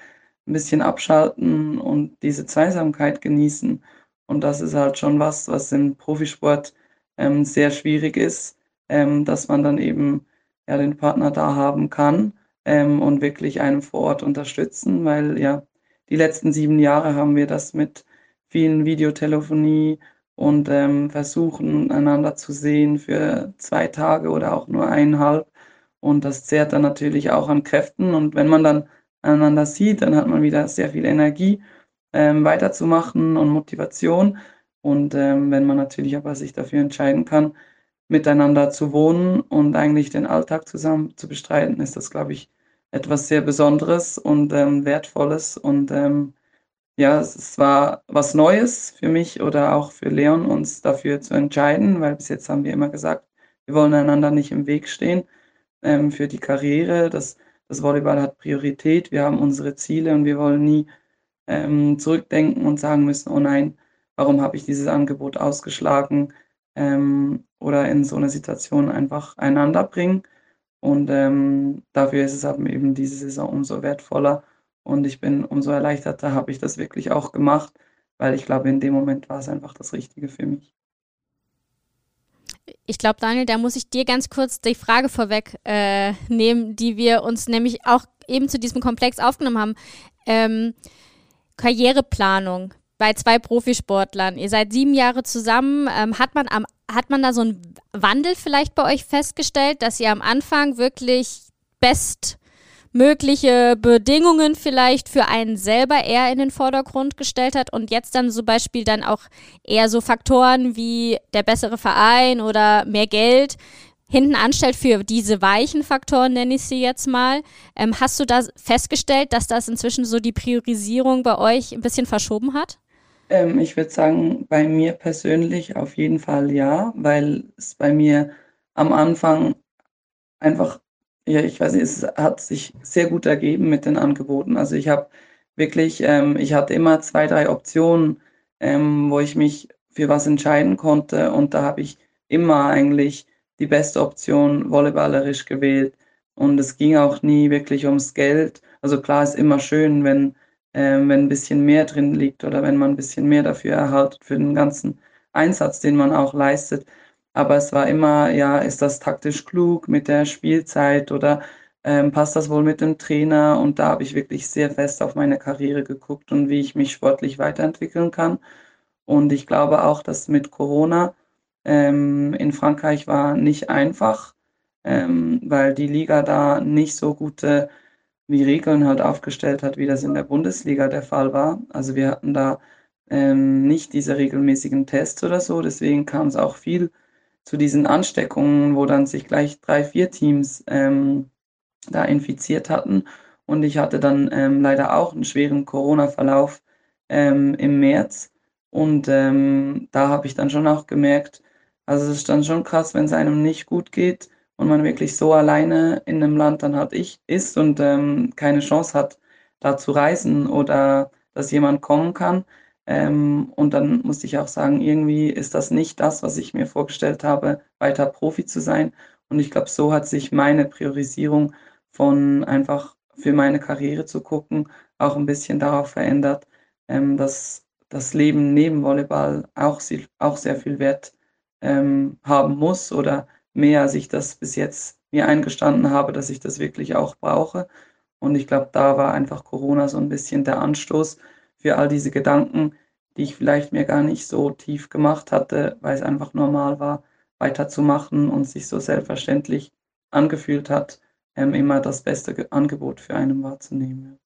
[SPEAKER 4] ein bisschen abschalten und diese Zweisamkeit genießen. Und das ist halt schon was, was im Profisport ähm, sehr schwierig ist, ähm, dass man dann eben ja den Partner da haben kann ähm, und wirklich einen vor Ort unterstützen, weil ja die letzten sieben Jahre haben wir das mit vielen Videotelefonie und ähm, versuchen einander zu sehen für zwei Tage oder auch nur eineinhalb. Und das zehrt dann natürlich auch an Kräften. Und wenn man dann einander sieht, dann hat man wieder sehr viel Energie ähm, weiterzumachen und Motivation. Und ähm, wenn man natürlich aber sich dafür entscheiden kann, miteinander zu wohnen und eigentlich den Alltag zusammen zu bestreiten, ist das, glaube ich, etwas sehr Besonderes und ähm, Wertvolles. Und ähm, ja, es war was Neues für mich oder auch für Leon, uns dafür zu entscheiden, weil bis jetzt haben wir immer gesagt, wir wollen einander nicht im Weg stehen ähm, für die Karriere. Das, das Volleyball hat Priorität, wir haben unsere Ziele und wir wollen nie ähm, zurückdenken und sagen müssen, oh nein, warum habe ich dieses Angebot ausgeschlagen ähm, oder in so eine Situation einfach einander bringen. Und ähm, dafür ist es eben diese Saison umso wertvoller. Und ich bin umso erleichterter, habe ich das wirklich auch gemacht, weil ich glaube, in dem Moment war es einfach das Richtige für mich.
[SPEAKER 2] Ich glaube, Daniel, da muss ich dir ganz kurz die Frage vorweg äh, nehmen, die wir uns nämlich auch eben zu diesem Komplex aufgenommen haben. Ähm, Karriereplanung bei zwei Profisportlern. Ihr seid sieben Jahre zusammen. Ähm, hat, man am, hat man da so einen Wandel vielleicht bei euch festgestellt, dass ihr am Anfang wirklich bestmögliche Bedingungen vielleicht für einen selber eher in den Vordergrund gestellt hat und jetzt dann zum Beispiel dann auch eher so Faktoren wie der bessere Verein oder mehr Geld hinten anstellt für diese weichen Faktoren, nenne ich sie jetzt mal. Ähm, hast du da festgestellt, dass das inzwischen so die Priorisierung bei euch ein bisschen verschoben hat?
[SPEAKER 4] Ähm, ich würde sagen, bei mir persönlich auf jeden Fall ja, weil es bei mir am Anfang einfach, ja, ich weiß nicht, es hat sich sehr gut ergeben mit den Angeboten. Also ich habe wirklich, ähm, ich hatte immer zwei, drei Optionen, ähm, wo ich mich für was entscheiden konnte und da habe ich immer eigentlich die beste Option volleyballerisch gewählt. Und es ging auch nie wirklich ums Geld. Also klar ist immer schön, wenn, äh, wenn ein bisschen mehr drin liegt oder wenn man ein bisschen mehr dafür erhaltet für den ganzen Einsatz, den man auch leistet. Aber es war immer, ja, ist das taktisch klug mit der Spielzeit oder ähm, passt das wohl mit dem Trainer? Und da habe ich wirklich sehr fest auf meine Karriere geguckt und wie ich mich sportlich weiterentwickeln kann. Und ich glaube auch, dass mit Corona ähm, in Frankreich war nicht einfach, ähm, weil die Liga da nicht so gute wie Regeln halt aufgestellt hat, wie das in der Bundesliga der Fall war. Also wir hatten da ähm, nicht diese regelmäßigen Tests oder so, deswegen kam es auch viel zu diesen Ansteckungen, wo dann sich gleich drei, vier Teams ähm, da infiziert hatten. Und ich hatte dann ähm, leider auch einen schweren Corona-Verlauf ähm, im März. Und ähm, da habe ich dann schon auch gemerkt, also es ist dann schon krass, wenn es einem nicht gut geht und man wirklich so alleine in einem Land dann halt ich ist und ähm, keine Chance hat, da zu reisen oder dass jemand kommen kann. Ähm, und dann musste ich auch sagen, irgendwie ist das nicht das, was ich mir vorgestellt habe, weiter Profi zu sein. Und ich glaube, so hat sich meine Priorisierung von einfach für meine Karriere zu gucken, auch ein bisschen darauf verändert, ähm, dass das Leben neben Volleyball auch, auch sehr viel Wert ähm, haben muss oder mehr, als ich das bis jetzt mir eingestanden habe, dass ich das wirklich auch brauche. Und ich glaube, da war einfach Corona so ein bisschen der Anstoß für all diese Gedanken, die ich vielleicht mir gar nicht so tief gemacht hatte, weil es einfach normal war, weiterzumachen und sich so selbstverständlich angefühlt hat, ähm, immer das beste Angebot für einen wahrzunehmen.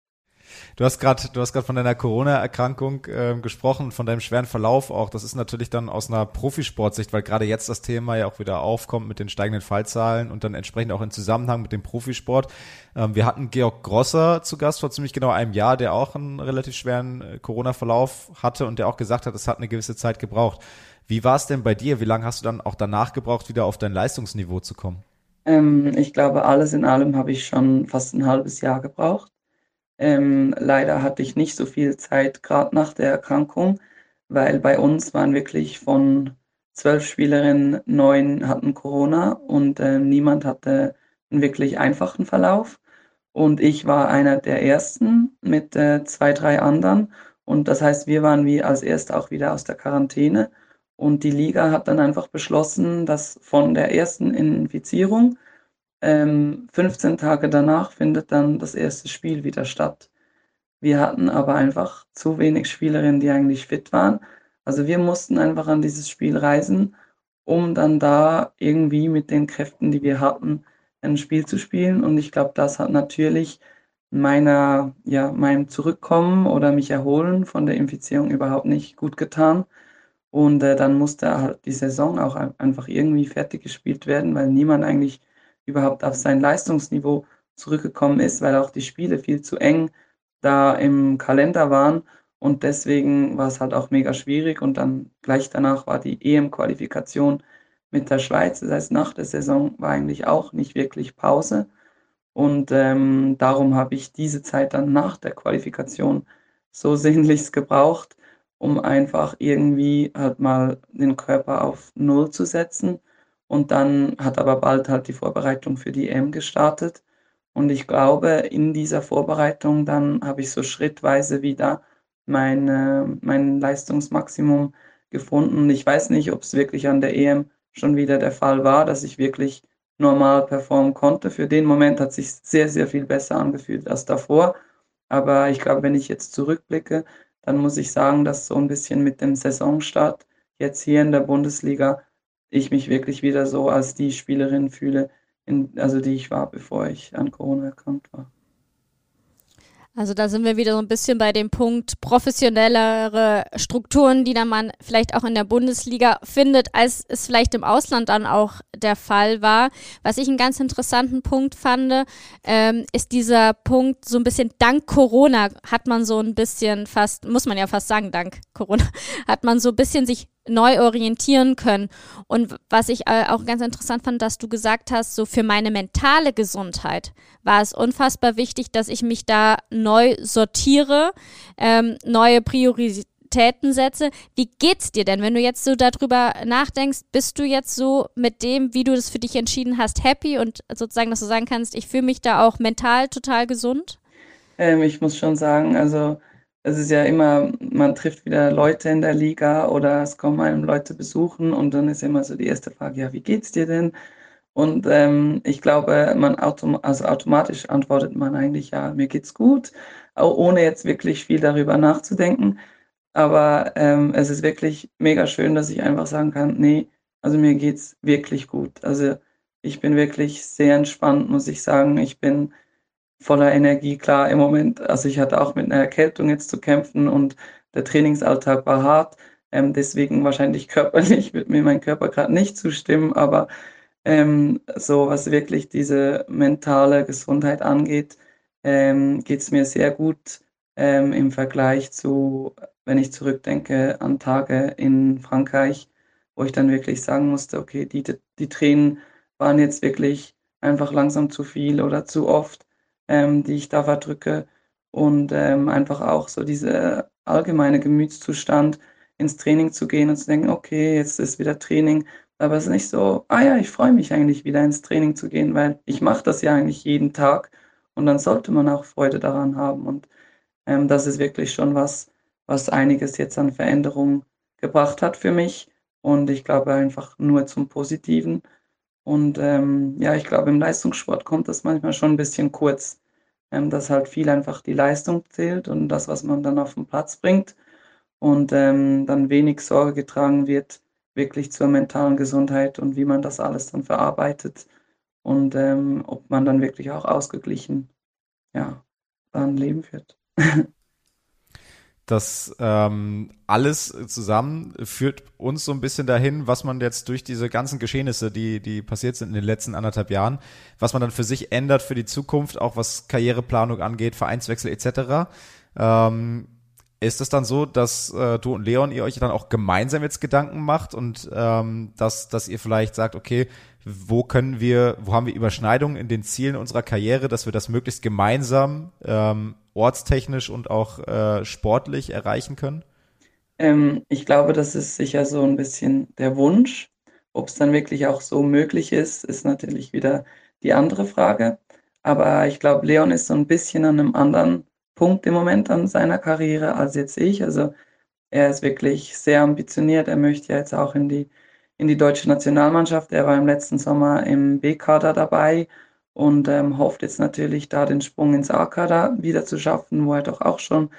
[SPEAKER 3] Du hast gerade, du hast gerade von deiner Corona-Erkrankung äh, gesprochen, von deinem schweren Verlauf auch. Das ist natürlich dann aus einer Profisportsicht, weil gerade jetzt das Thema ja auch wieder aufkommt mit den steigenden Fallzahlen und dann entsprechend auch in Zusammenhang mit dem Profisport. Ähm, wir hatten Georg Grosser zu Gast vor ziemlich genau einem Jahr, der auch einen relativ schweren äh, Corona-Verlauf hatte und der auch gesagt hat, es hat eine gewisse Zeit gebraucht. Wie war es denn bei dir? Wie lange hast du dann auch danach gebraucht, wieder auf dein Leistungsniveau zu kommen?
[SPEAKER 4] Ähm, ich glaube, alles in allem habe ich schon fast ein halbes Jahr gebraucht. Ähm, leider hatte ich nicht so viel Zeit, gerade nach der Erkrankung, weil bei uns waren wirklich von zwölf Spielerinnen neun hatten Corona und äh, niemand hatte einen wirklich einfachen Verlauf. Und ich war einer der ersten mit äh, zwei, drei anderen. Und das heißt, wir waren wie als Erste auch wieder aus der Quarantäne. Und die Liga hat dann einfach beschlossen, dass von der ersten Infizierung ähm, 15 Tage danach findet dann das erste Spiel wieder statt. Wir hatten aber einfach zu wenig Spielerinnen, die eigentlich fit waren. Also wir mussten einfach an dieses Spiel reisen, um dann da irgendwie mit den Kräften, die wir hatten, ein Spiel zu spielen. Und ich glaube, das hat natürlich meiner, ja, meinem Zurückkommen oder mich erholen von der Infizierung überhaupt nicht gut getan. Und äh, dann musste halt die Saison auch einfach irgendwie fertig gespielt werden, weil niemand eigentlich überhaupt auf sein Leistungsniveau zurückgekommen ist, weil auch die Spiele viel zu eng da im Kalender waren. Und deswegen war es halt auch mega schwierig. Und dann gleich danach war die EM-Qualifikation mit der Schweiz. Das heißt, nach der Saison war eigentlich auch nicht wirklich Pause. Und ähm, darum habe ich diese Zeit dann nach der Qualifikation so sehnlichst gebraucht, um einfach irgendwie halt mal den Körper auf Null zu setzen. Und dann hat aber bald halt die Vorbereitung für die EM gestartet. Und ich glaube, in dieser Vorbereitung dann habe ich so schrittweise wieder mein, äh, mein Leistungsmaximum gefunden. Und ich weiß nicht, ob es wirklich an der EM schon wieder der Fall war, dass ich wirklich normal performen konnte. Für den Moment hat sich sehr, sehr viel besser angefühlt als davor. Aber ich glaube, wenn ich jetzt zurückblicke, dann muss ich sagen, dass so ein bisschen mit dem Saisonstart jetzt hier in der Bundesliga ich mich wirklich wieder so als die Spielerin fühle, in, also die ich war, bevor ich an Corona erkrankt war.
[SPEAKER 2] Also da sind wir wieder so ein bisschen bei dem Punkt professionellere Strukturen, die dann man vielleicht auch in der Bundesliga findet, als es vielleicht im Ausland dann auch der Fall war. Was ich einen ganz interessanten Punkt fand, ähm, ist dieser Punkt so ein bisschen dank Corona hat man so ein bisschen fast, muss man ja fast sagen, dank Corona, hat man so ein bisschen sich neu orientieren können. Und was ich äh, auch ganz interessant fand, dass du gesagt hast, so für meine mentale Gesundheit war es unfassbar wichtig, dass ich mich da neu sortiere, ähm, neue Prioritäten setze. Wie geht's dir denn, wenn du jetzt so darüber nachdenkst? Bist du jetzt so mit dem, wie du das für dich entschieden hast, happy und sozusagen, dass du sagen kannst, ich fühle mich da auch mental total gesund?
[SPEAKER 4] Ähm, ich muss schon sagen, also es ist ja immer, man trifft wieder Leute in der Liga oder es kommen einem Leute besuchen und dann ist immer so die erste Frage, ja, wie geht's dir denn? Und ähm, ich glaube, man autom also automatisch antwortet man eigentlich, ja, mir geht's gut, ohne jetzt wirklich viel darüber nachzudenken. Aber ähm, es ist wirklich mega schön, dass ich einfach sagen kann, nee, also mir geht's wirklich gut. Also ich bin wirklich sehr entspannt, muss ich sagen. Ich bin voller Energie. Klar, im Moment, also ich hatte auch mit einer Erkältung jetzt zu kämpfen und der Trainingsalltag war hart. Ähm, deswegen wahrscheinlich körperlich wird mir mein Körper gerade nicht zustimmen, aber ähm, so was wirklich diese mentale Gesundheit angeht, ähm, geht es mir sehr gut ähm, im Vergleich zu, wenn ich zurückdenke an Tage in Frankreich, wo ich dann wirklich sagen musste, okay, die, die Tränen waren jetzt wirklich einfach langsam zu viel oder zu oft ähm, die ich da verdrücke. Und ähm, einfach auch so diese allgemeine Gemütszustand ins Training zu gehen und zu denken, okay, jetzt ist wieder Training, aber es ist nicht so, ah ja, ich freue mich eigentlich wieder ins Training zu gehen, weil ich mache das ja eigentlich jeden Tag. Und dann sollte man auch Freude daran haben. Und ähm, das ist wirklich schon was, was einiges jetzt an Veränderungen gebracht hat für mich. Und ich glaube einfach nur zum Positiven und ähm, ja, ich glaube, im Leistungssport kommt das manchmal schon ein bisschen kurz, ähm, dass halt viel einfach die Leistung zählt und das, was man dann auf den Platz bringt. Und ähm, dann wenig Sorge getragen wird, wirklich zur mentalen Gesundheit und wie man das alles dann verarbeitet und ähm, ob man dann wirklich auch ausgeglichen ja, dann leben wird.
[SPEAKER 3] Das ähm, alles zusammen führt uns so ein bisschen dahin, was man jetzt durch diese ganzen Geschehnisse, die, die passiert sind in den letzten anderthalb Jahren, was man dann für sich ändert für die Zukunft, auch was Karriereplanung angeht, Vereinswechsel etc. Ähm, Ist es dann so, dass äh, du und Leon ihr euch dann auch gemeinsam jetzt Gedanken macht und ähm, dass, dass ihr vielleicht sagt, okay, wo können wir, wo haben wir Überschneidungen in den Zielen unserer Karriere, dass wir das möglichst gemeinsam ähm, ortstechnisch und auch äh, sportlich erreichen können?
[SPEAKER 4] Ähm, ich glaube, das ist sicher so ein bisschen der Wunsch. Ob es dann wirklich auch so möglich ist, ist natürlich wieder die andere Frage. Aber ich glaube, Leon ist so ein bisschen an einem anderen Punkt im Moment an seiner Karriere als jetzt ich. Also er ist wirklich sehr ambitioniert. Er möchte jetzt auch in die, in die deutsche Nationalmannschaft. Er war im letzten Sommer im B-Kader dabei und ähm, hofft jetzt natürlich da den Sprung ins A-Kader wieder zu schaffen, wo er doch auch schon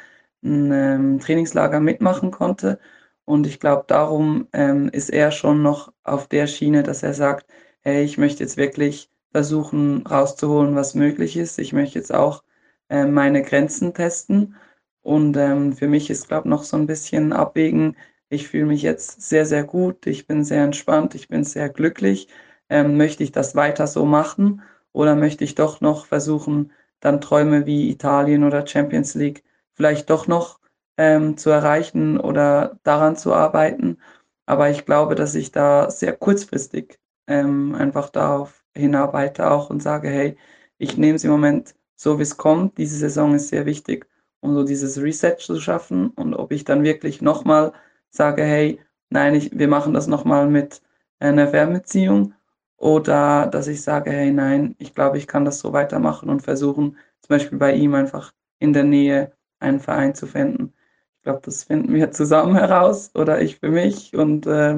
[SPEAKER 4] ein ähm, Trainingslager mitmachen konnte. Und ich glaube, darum ähm, ist er schon noch auf der Schiene, dass er sagt, hey, ich möchte jetzt wirklich versuchen rauszuholen, was möglich ist. Ich möchte jetzt auch äh, meine Grenzen testen. Und ähm, für mich ist, glaube ich, noch so ein bisschen abwägen. Ich fühle mich jetzt sehr, sehr gut. Ich bin sehr entspannt. Ich bin sehr glücklich. Ähm, möchte ich das weiter so machen? Oder möchte ich doch noch versuchen, dann Träume wie Italien oder Champions League vielleicht doch noch ähm, zu erreichen oder daran zu arbeiten? Aber ich glaube, dass ich da sehr kurzfristig ähm, einfach darauf hinarbeite auch und sage, hey, ich nehme es im Moment so wie es kommt. Diese Saison ist sehr wichtig, um so dieses Reset zu schaffen. Und ob ich dann wirklich nochmal sage, hey, nein, ich, wir machen das nochmal mit einer Fernbeziehung oder dass ich sage, hey, nein, ich glaube, ich kann das so weitermachen und versuchen, zum Beispiel bei ihm einfach in der Nähe einen Verein zu finden. Ich glaube, das finden wir zusammen heraus oder ich für mich. Und äh,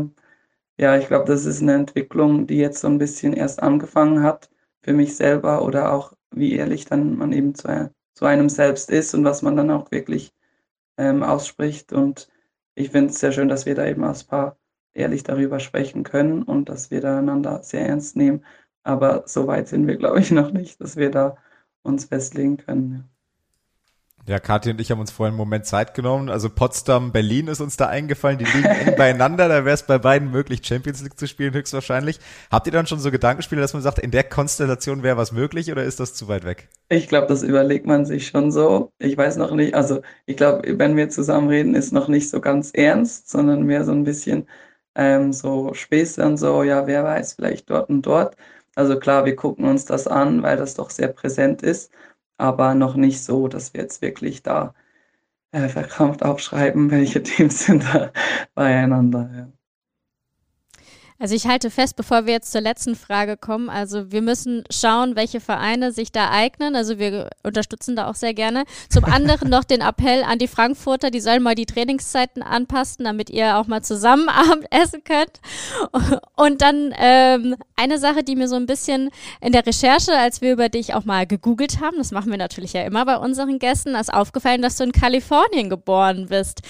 [SPEAKER 4] ja, ich glaube, das ist eine Entwicklung, die jetzt so ein bisschen erst angefangen hat für mich selber oder auch wie ehrlich dann man eben zu, zu einem selbst ist und was man dann auch wirklich ähm, ausspricht. Und ich finde es sehr schön, dass wir da eben als Paar ehrlich darüber sprechen können und dass wir da einander sehr ernst nehmen. Aber so weit sind wir, glaube ich, noch nicht, dass wir da uns festlegen können. Ja.
[SPEAKER 3] Kathi und ich haben uns vorhin einen Moment Zeit genommen. Also Potsdam, Berlin ist uns da eingefallen. Die liegen eng beieinander. Da wäre es bei beiden möglich, Champions League zu spielen, höchstwahrscheinlich. Habt ihr dann schon so Gedankenspiele, dass man sagt, in der Konstellation wäre was möglich oder ist das zu weit weg?
[SPEAKER 4] Ich glaube, das überlegt man sich schon so. Ich weiß noch nicht, also ich glaube, wenn wir zusammen reden, ist noch nicht so ganz ernst, sondern mehr so ein bisschen ähm, so Späße und so, ja, wer weiß, vielleicht dort und dort. Also klar, wir gucken uns das an, weil das doch sehr präsent ist aber noch nicht so, dass wir jetzt wirklich da äh, verkrampft aufschreiben, welche Teams sind da beieinander. Ja.
[SPEAKER 2] Also ich halte fest, bevor wir jetzt zur letzten Frage kommen, also wir müssen schauen, welche Vereine sich da eignen. Also wir unterstützen da auch sehr gerne. Zum anderen noch den Appell an die Frankfurter, die sollen mal die Trainingszeiten anpassen, damit ihr auch mal zusammen Abend essen könnt. Und dann ähm, eine Sache, die mir so ein bisschen in der Recherche, als wir über dich auch mal gegoogelt haben, das machen wir natürlich ja immer bei unseren Gästen, ist aufgefallen, dass du in Kalifornien geboren bist.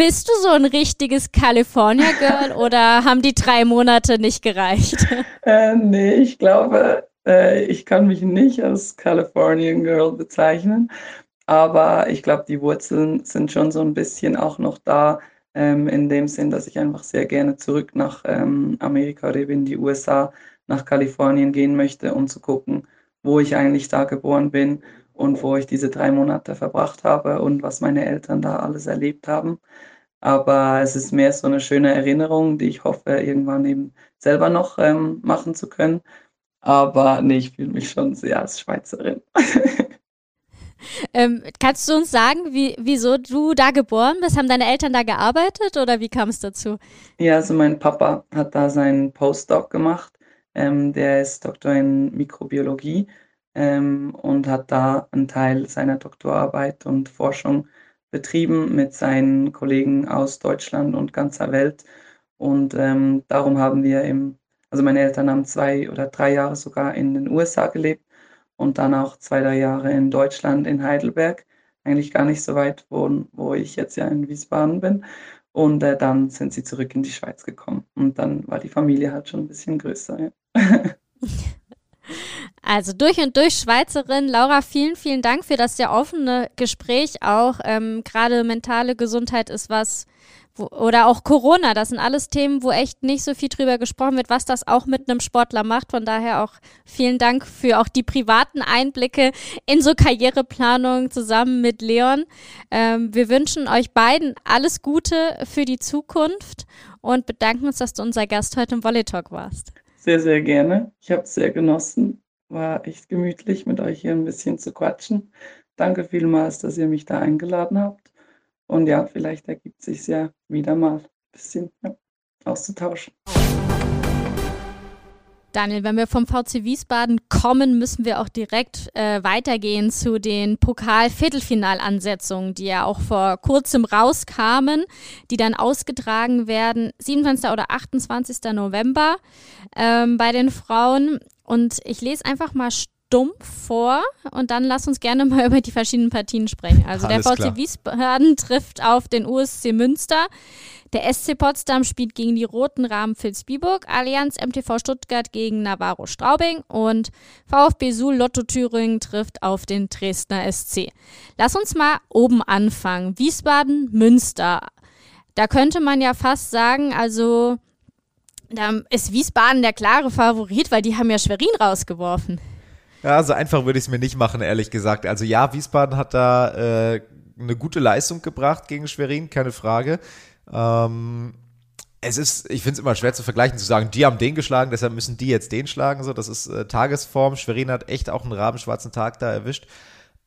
[SPEAKER 2] Bist du so ein richtiges California Girl oder haben die drei Monate nicht gereicht?
[SPEAKER 4] Äh, nee, ich glaube, äh, ich kann mich nicht als Californian Girl bezeichnen. Aber ich glaube, die Wurzeln sind schon so ein bisschen auch noch da, ähm, in dem Sinn, dass ich einfach sehr gerne zurück nach ähm, Amerika oder eben in die USA, nach Kalifornien gehen möchte, um zu gucken, wo ich eigentlich da geboren bin und wo ich diese drei Monate verbracht habe und was meine Eltern da alles erlebt haben. Aber es ist mehr so eine schöne Erinnerung, die ich hoffe, irgendwann eben selber noch ähm, machen zu können. Aber nee, ich fühle mich schon sehr als Schweizerin.
[SPEAKER 2] ähm, kannst du uns sagen, wie, wieso du da geboren bist? Haben deine Eltern da gearbeitet oder wie kam es dazu?
[SPEAKER 4] Ja, also mein Papa hat da seinen Postdoc gemacht. Ähm, der ist Doktor in Mikrobiologie ähm, und hat da einen Teil seiner Doktorarbeit und Forschung betrieben mit seinen Kollegen aus Deutschland und ganzer Welt. Und ähm, darum haben wir im, also meine Eltern haben zwei oder drei Jahre sogar in den USA gelebt und dann auch zwei, drei Jahre in Deutschland, in Heidelberg. Eigentlich gar nicht so weit, wo, wo ich jetzt ja in Wiesbaden bin. Und äh, dann sind sie zurück in die Schweiz gekommen. Und dann war die Familie halt schon ein bisschen größer. Ja.
[SPEAKER 2] Also durch und durch Schweizerin. Laura, vielen, vielen Dank für das sehr offene Gespräch auch. Ähm, Gerade mentale Gesundheit ist was, oder auch Corona, das sind alles Themen, wo echt nicht so viel drüber gesprochen wird, was das auch mit einem Sportler macht. Von daher auch vielen Dank für auch die privaten Einblicke in so Karriereplanung zusammen mit Leon. Ähm, wir wünschen euch beiden alles Gute für die Zukunft und bedanken uns, dass du unser Gast heute im Volley Talk warst.
[SPEAKER 4] Sehr, sehr gerne. Ich habe es sehr genossen. War echt gemütlich, mit euch hier ein bisschen zu quatschen. Danke vielmals, dass ihr mich da eingeladen habt. Und ja, vielleicht ergibt sich ja wieder mal ein bisschen ja, auszutauschen.
[SPEAKER 2] Daniel, wenn wir vom VC Wiesbaden kommen, müssen wir auch direkt äh, weitergehen zu den Pokal-Viertelfinalansetzungen, die ja auch vor kurzem rauskamen, die dann ausgetragen werden, 27. oder 28. November ähm, bei den Frauen. Und ich lese einfach mal stumpf vor und dann lass uns gerne mal über die verschiedenen Partien sprechen. Also Alles der VC klar. Wiesbaden trifft auf den USC Münster. Der SC Potsdam spielt gegen die Roten Rahmen Vilsbiburg, Allianz MTV Stuttgart gegen Navarro Straubing und VfB Suhl Lotto Thüringen trifft auf den Dresdner SC. Lass uns mal oben anfangen. Wiesbaden, Münster. Da könnte man ja fast sagen, also da ist Wiesbaden der klare Favorit, weil die haben ja Schwerin rausgeworfen.
[SPEAKER 3] Ja, so einfach würde ich es mir nicht machen, ehrlich gesagt. Also ja, Wiesbaden hat da äh, eine gute Leistung gebracht gegen Schwerin, keine Frage. Ähm, es ist, ich finde es immer schwer zu vergleichen, zu sagen, die haben den geschlagen, deshalb müssen die jetzt den schlagen. So, das ist äh, Tagesform. Schwerin hat echt auch einen rabenschwarzen Tag da erwischt.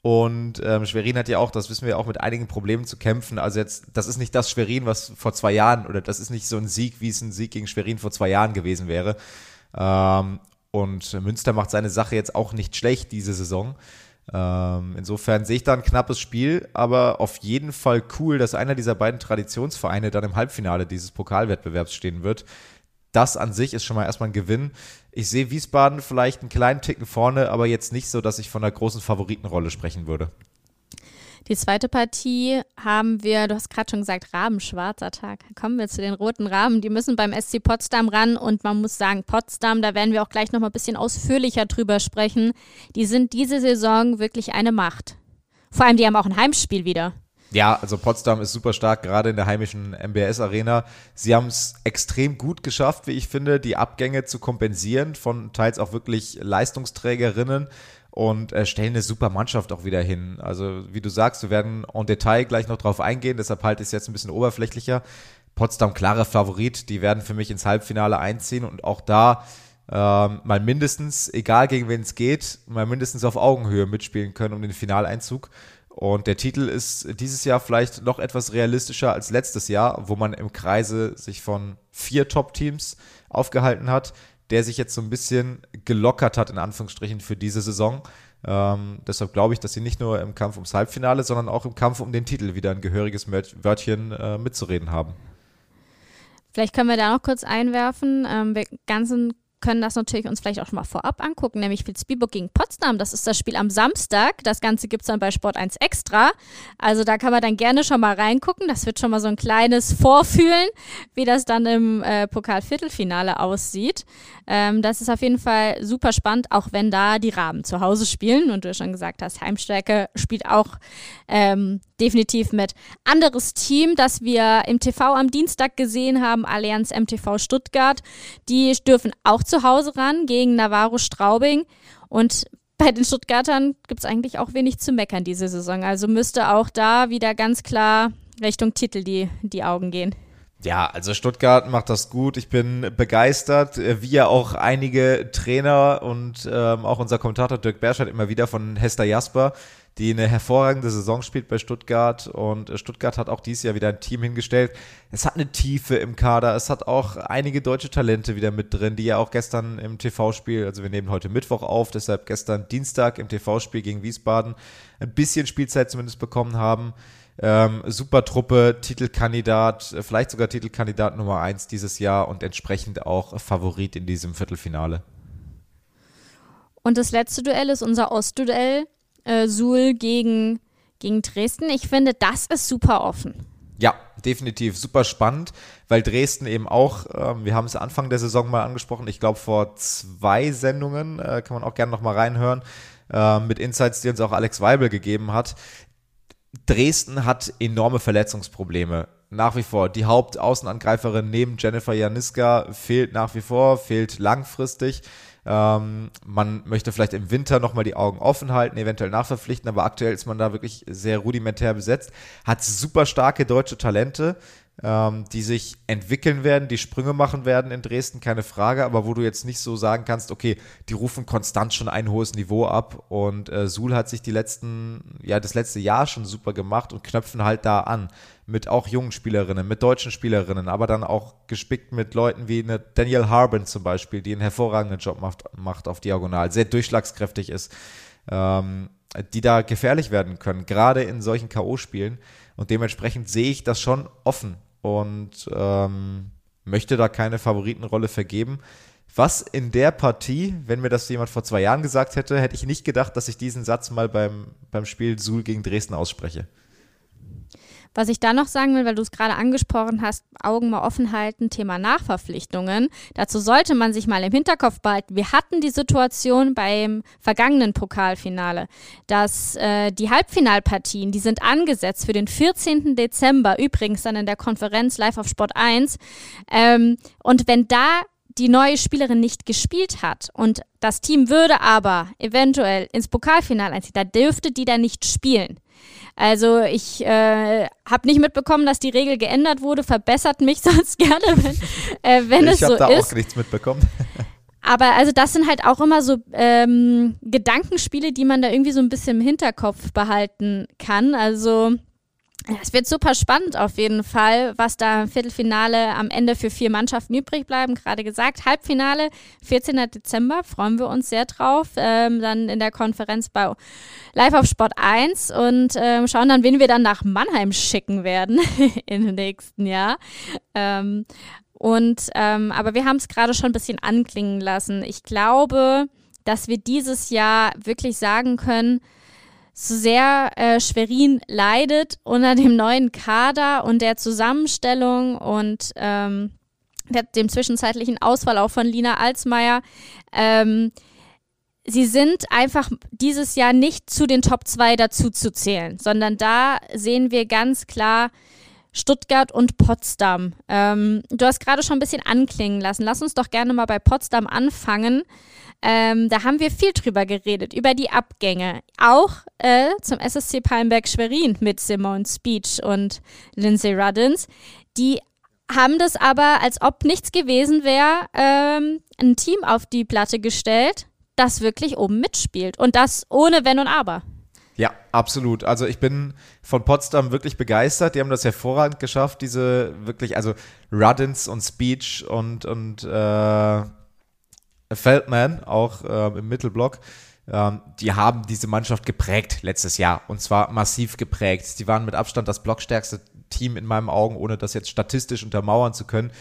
[SPEAKER 3] Und ähm, Schwerin hat ja auch, das wissen wir auch, mit einigen Problemen zu kämpfen. Also jetzt, das ist nicht das Schwerin, was vor zwei Jahren, oder das ist nicht so ein Sieg, wie es ein Sieg gegen Schwerin vor zwei Jahren gewesen wäre. Ähm, und Münster macht seine Sache jetzt auch nicht schlecht diese Saison. Ähm, insofern sehe ich da ein knappes Spiel, aber auf jeden Fall cool, dass einer dieser beiden Traditionsvereine dann im Halbfinale dieses Pokalwettbewerbs stehen wird. Das an sich ist schon mal erstmal ein Gewinn. Ich sehe Wiesbaden vielleicht einen kleinen Ticken vorne, aber jetzt nicht so, dass ich von einer großen Favoritenrolle sprechen würde.
[SPEAKER 2] Die zweite Partie haben wir, du hast gerade schon gesagt, Rabenschwarzer Tag. Kommen wir zu den roten Raben. Die müssen beim SC Potsdam ran und man muss sagen, Potsdam, da werden wir auch gleich nochmal ein bisschen ausführlicher drüber sprechen. Die sind diese Saison wirklich eine Macht. Vor allem, die haben auch ein Heimspiel wieder.
[SPEAKER 3] Ja, also Potsdam ist super stark, gerade in der heimischen MBS-Arena. Sie haben es extrem gut geschafft, wie ich finde, die Abgänge zu kompensieren von teils auch wirklich Leistungsträgerinnen und äh, stellen eine super Mannschaft auch wieder hin. Also wie du sagst, wir werden en Detail gleich noch drauf eingehen, deshalb halte ich es jetzt ein bisschen oberflächlicher. Potsdam klarer Favorit, die werden für mich ins Halbfinale einziehen und auch da ähm, mal mindestens, egal gegen wen es geht, mal mindestens auf Augenhöhe mitspielen können um den Finaleinzug. Und der Titel ist dieses Jahr vielleicht noch etwas realistischer als letztes Jahr, wo man im Kreise sich von vier Top-Teams aufgehalten hat der sich jetzt so ein bisschen gelockert hat, in Anführungsstrichen, für diese Saison. Ähm, deshalb glaube ich, dass sie nicht nur im Kampf ums Halbfinale, sondern auch im Kampf um den Titel wieder ein gehöriges Wörtchen äh, mitzureden haben.
[SPEAKER 2] Vielleicht können wir da noch kurz einwerfen. Ähm, wir ganzen können das natürlich uns vielleicht auch schon mal vorab angucken, nämlich Vilsbiburg gegen Potsdam. Das ist das Spiel am Samstag. Das Ganze gibt es dann bei Sport 1 Extra. Also da kann man dann gerne schon mal reingucken. Das wird schon mal so ein kleines Vorfühlen, wie das dann im äh, Pokal-Viertelfinale aussieht. Ähm, das ist auf jeden Fall super spannend, auch wenn da die Raben zu Hause spielen. Und du schon gesagt hast, Heimstärke spielt auch ähm, definitiv mit. Anderes Team, das wir im TV am Dienstag gesehen haben, Allianz MTV Stuttgart, die dürfen auch zu Hause ran gegen Navarro Straubing. Und bei den Stuttgartern gibt es eigentlich auch wenig zu meckern diese Saison. Also müsste auch da wieder ganz klar Richtung Titel die, die Augen gehen.
[SPEAKER 3] Ja, also Stuttgart macht das gut. Ich bin begeistert, wie ja auch einige Trainer und ähm, auch unser Kommentator Dirk Berschert immer wieder von Hester Jasper, die eine hervorragende Saison spielt bei Stuttgart. Und äh, Stuttgart hat auch dieses Jahr wieder ein Team hingestellt. Es hat eine Tiefe im Kader. Es hat auch einige deutsche Talente wieder mit drin, die ja auch gestern im TV-Spiel, also wir nehmen heute Mittwoch auf, deshalb gestern Dienstag im TV-Spiel gegen Wiesbaden ein bisschen Spielzeit zumindest bekommen haben. Ähm, super Truppe, Titelkandidat, äh, vielleicht sogar Titelkandidat Nummer 1 dieses Jahr und entsprechend auch Favorit in diesem Viertelfinale.
[SPEAKER 2] Und das letzte Duell ist unser Ostduell, äh, Suhl gegen, gegen Dresden. Ich finde, das ist super offen.
[SPEAKER 3] Ja, definitiv super spannend, weil Dresden eben auch, ähm, wir haben es Anfang der Saison mal angesprochen, ich glaube vor zwei Sendungen, äh, kann man auch gerne nochmal reinhören, äh, mit Insights, die uns auch Alex Weibel gegeben hat. Dresden hat enorme Verletzungsprobleme. nach wie vor. Die Hauptaußenangreiferin neben Jennifer Janiska fehlt nach wie vor, fehlt langfristig. Ähm, man möchte vielleicht im Winter nochmal die Augen offen halten, eventuell nachverpflichten, aber aktuell ist man da wirklich sehr rudimentär besetzt. Hat super starke deutsche Talente, ähm, die sich entwickeln werden, die Sprünge machen werden in Dresden, keine Frage, aber wo du jetzt nicht so sagen kannst, okay, die rufen konstant schon ein hohes Niveau ab und äh, Suhl hat sich die letzten, ja, das letzte Jahr schon super gemacht und knöpfen halt da an mit auch jungen Spielerinnen, mit deutschen Spielerinnen, aber dann auch gespickt mit Leuten wie eine Danielle Harbin zum Beispiel, die einen hervorragenden Job macht, macht auf Diagonal, sehr durchschlagskräftig ist, ähm, die da gefährlich werden können, gerade in solchen K.O.-Spielen. Und dementsprechend sehe ich das schon offen und ähm, möchte da keine Favoritenrolle vergeben. Was in der Partie, wenn mir das jemand vor zwei Jahren gesagt hätte, hätte ich nicht gedacht, dass ich diesen Satz mal beim, beim Spiel Suhl gegen Dresden ausspreche.
[SPEAKER 2] Was ich da noch sagen will, weil du es gerade angesprochen hast, Augen mal offen halten, Thema Nachverpflichtungen. Dazu sollte man sich mal im Hinterkopf behalten. Wir hatten die Situation beim vergangenen Pokalfinale, dass äh, die Halbfinalpartien, die sind angesetzt für den 14. Dezember, übrigens dann in der Konferenz live auf Sport 1. Ähm, und wenn da die neue Spielerin nicht gespielt hat und das Team würde aber eventuell ins Pokalfinale einziehen, da dürfte die dann nicht spielen. Also ich äh, habe nicht mitbekommen, dass die Regel geändert wurde. Verbessert mich sonst gerne, wenn, äh, wenn es so ist. Ich habe
[SPEAKER 3] da auch nichts mitbekommen.
[SPEAKER 2] Aber also das sind halt auch immer so ähm, Gedankenspiele, die man da irgendwie so ein bisschen im Hinterkopf behalten kann. Also es wird super spannend auf jeden Fall, was da im Viertelfinale am Ende für vier Mannschaften übrig bleiben. Gerade gesagt, Halbfinale, 14. Dezember, freuen wir uns sehr drauf. Ähm, dann in der Konferenz bei Live auf Sport 1 und ähm, schauen dann, wen wir dann nach Mannheim schicken werden im nächsten Jahr. Ähm, und ähm, aber wir haben es gerade schon ein bisschen anklingen lassen. Ich glaube, dass wir dieses Jahr wirklich sagen können, sehr äh, Schwerin leidet unter dem neuen Kader und der Zusammenstellung und ähm, der, dem zwischenzeitlichen Ausfall auch von Lina Alsmeier. Ähm, sie sind einfach dieses Jahr nicht zu den Top 2 dazu zu zählen, sondern da sehen wir ganz klar Stuttgart und Potsdam. Ähm, du hast gerade schon ein bisschen anklingen lassen. Lass uns doch gerne mal bei Potsdam anfangen. Ähm, da haben wir viel drüber geredet, über die Abgänge. Auch äh, zum SSC Palmberg Schwerin mit Simone Speech und Lindsay Ruddins. Die haben das aber, als ob nichts gewesen wäre, ähm, ein Team auf die Platte gestellt, das wirklich oben mitspielt. Und das ohne Wenn und Aber.
[SPEAKER 3] Ja, absolut. Also ich bin von Potsdam wirklich begeistert. Die haben das hervorragend geschafft, diese wirklich, also Ruddins und Speech und, und äh, Feldman, auch äh, im Mittelblock, ähm, die haben diese Mannschaft geprägt letztes Jahr und zwar massiv geprägt. Die waren mit Abstand das blockstärkste Team in meinen Augen, ohne das jetzt statistisch untermauern zu können,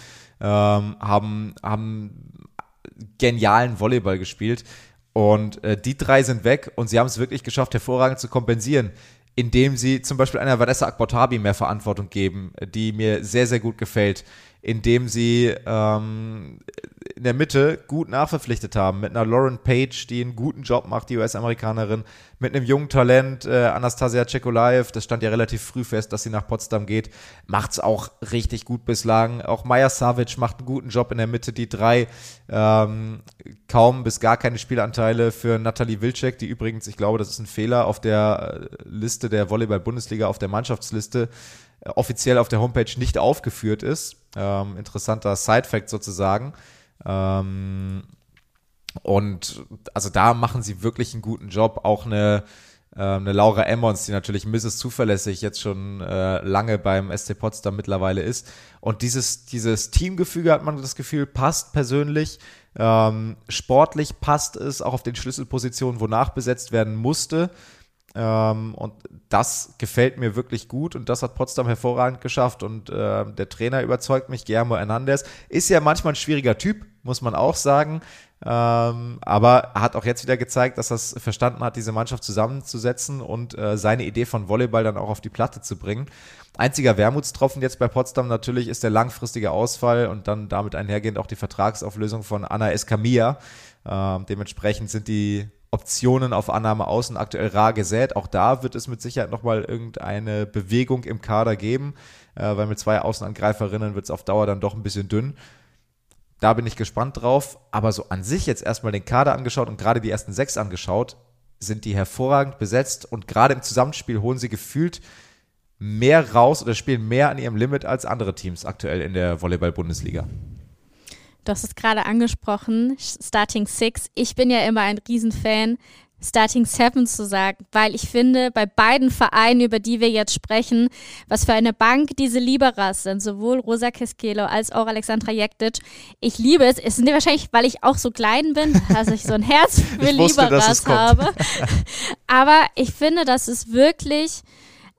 [SPEAKER 3] ähm, haben, haben genialen Volleyball gespielt. Und äh, die drei sind weg und sie haben es wirklich geschafft, hervorragend zu kompensieren, indem sie zum Beispiel einer Vanessa Akbotabi mehr Verantwortung geben, die mir sehr, sehr gut gefällt indem sie ähm, in der Mitte gut nachverpflichtet haben. Mit einer Lauren Page, die einen guten Job macht, die US-Amerikanerin. Mit einem jungen Talent, äh, Anastasia Czekolaev, das stand ja relativ früh fest, dass sie nach Potsdam geht. Macht's auch richtig gut bislang. Auch Maya Savic macht einen guten Job in der Mitte. Die drei ähm, kaum bis gar keine Spielanteile für Natalie Wilczek, die übrigens, ich glaube, das ist ein Fehler auf der äh, Liste der Volleyball-Bundesliga, auf der Mannschaftsliste offiziell auf der Homepage nicht aufgeführt ist. Ähm, interessanter Side-Fact sozusagen. Ähm, und also da machen sie wirklich einen guten Job. Auch eine, äh, eine Laura Emmons, die natürlich Mrs. Zuverlässig jetzt schon äh, lange beim SC Potsdam mittlerweile ist. Und dieses, dieses Teamgefüge hat man das Gefühl, passt persönlich. Ähm, sportlich passt es auch auf den Schlüsselpositionen, wo nachbesetzt werden musste. Ähm, und das gefällt mir wirklich gut und das hat Potsdam hervorragend geschafft und äh, der Trainer überzeugt mich, Guillermo Hernandez. Ist ja manchmal ein schwieriger Typ, muss man auch sagen. Ähm, aber er hat auch jetzt wieder gezeigt, dass er es verstanden hat, diese Mannschaft zusammenzusetzen und äh, seine Idee von Volleyball dann auch auf die Platte zu bringen. Einziger Wermutstropfen jetzt bei Potsdam natürlich ist der langfristige Ausfall und dann damit einhergehend auch die Vertragsauflösung von Anna Escamilla. Ähm, dementsprechend sind die Optionen auf Annahme außen aktuell rar gesät. Auch da wird es mit Sicherheit nochmal irgendeine Bewegung im Kader geben, äh, weil mit zwei Außenangreiferinnen wird es auf Dauer dann doch ein bisschen dünn. Da bin ich gespannt drauf. Aber so an sich jetzt erstmal den Kader angeschaut und gerade die ersten sechs angeschaut, sind die hervorragend besetzt und gerade im Zusammenspiel holen sie gefühlt mehr raus oder spielen mehr an ihrem Limit als andere Teams aktuell in der Volleyball-Bundesliga.
[SPEAKER 2] Du hast es gerade angesprochen, Starting Six. Ich bin ja immer ein Riesenfan, Starting Seven zu sagen, weil ich finde, bei beiden Vereinen, über die wir jetzt sprechen, was für eine Bank diese Liberas sind, sowohl Rosa Keskelo als auch Alexandra Jektic. Ich liebe es. Es sind wahrscheinlich, weil ich auch so klein bin, dass ich so ein Herz für wusste, Liberas habe. Aber ich finde, das ist wirklich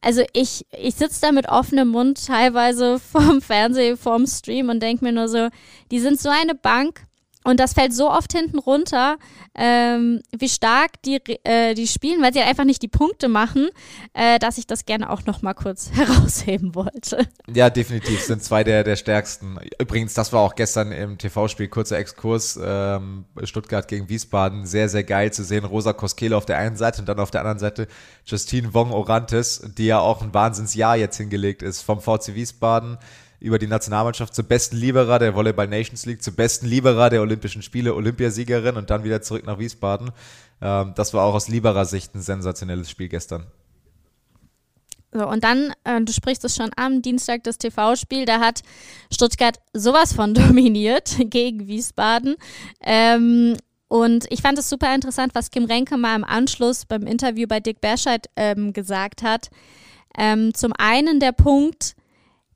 [SPEAKER 2] also ich, ich sitze da mit offenem Mund teilweise vorm Fernseher, vorm Stream und denke mir nur so, die sind so eine Bank, und das fällt so oft hinten runter, ähm, wie stark die, äh, die spielen, weil sie einfach nicht die Punkte machen, äh, dass ich das gerne auch noch mal kurz herausheben wollte.
[SPEAKER 3] Ja, definitiv sind zwei der, der stärksten. Übrigens, das war auch gestern im TV-Spiel, kurzer Exkurs, ähm, Stuttgart gegen Wiesbaden, sehr, sehr geil zu sehen. Rosa Koskele auf der einen Seite und dann auf der anderen Seite Justine Wong-Orantes, die ja auch ein Wahnsinnsjahr jetzt hingelegt ist vom VC Wiesbaden über die Nationalmannschaft zur besten Liberer der Volleyball Nations League, zur besten Liberer der Olympischen Spiele, Olympiasiegerin und dann wieder zurück nach Wiesbaden. Ähm, das war auch aus Liberer Sicht ein sensationelles Spiel gestern.
[SPEAKER 2] So, und dann, äh, du sprichst es schon am Dienstag, das TV-Spiel, da hat Stuttgart sowas von dominiert gegen Wiesbaden. Ähm, und ich fand es super interessant, was Kim Renke mal im Anschluss beim Interview bei Dick Berscheid ähm, gesagt hat. Ähm, zum einen der Punkt,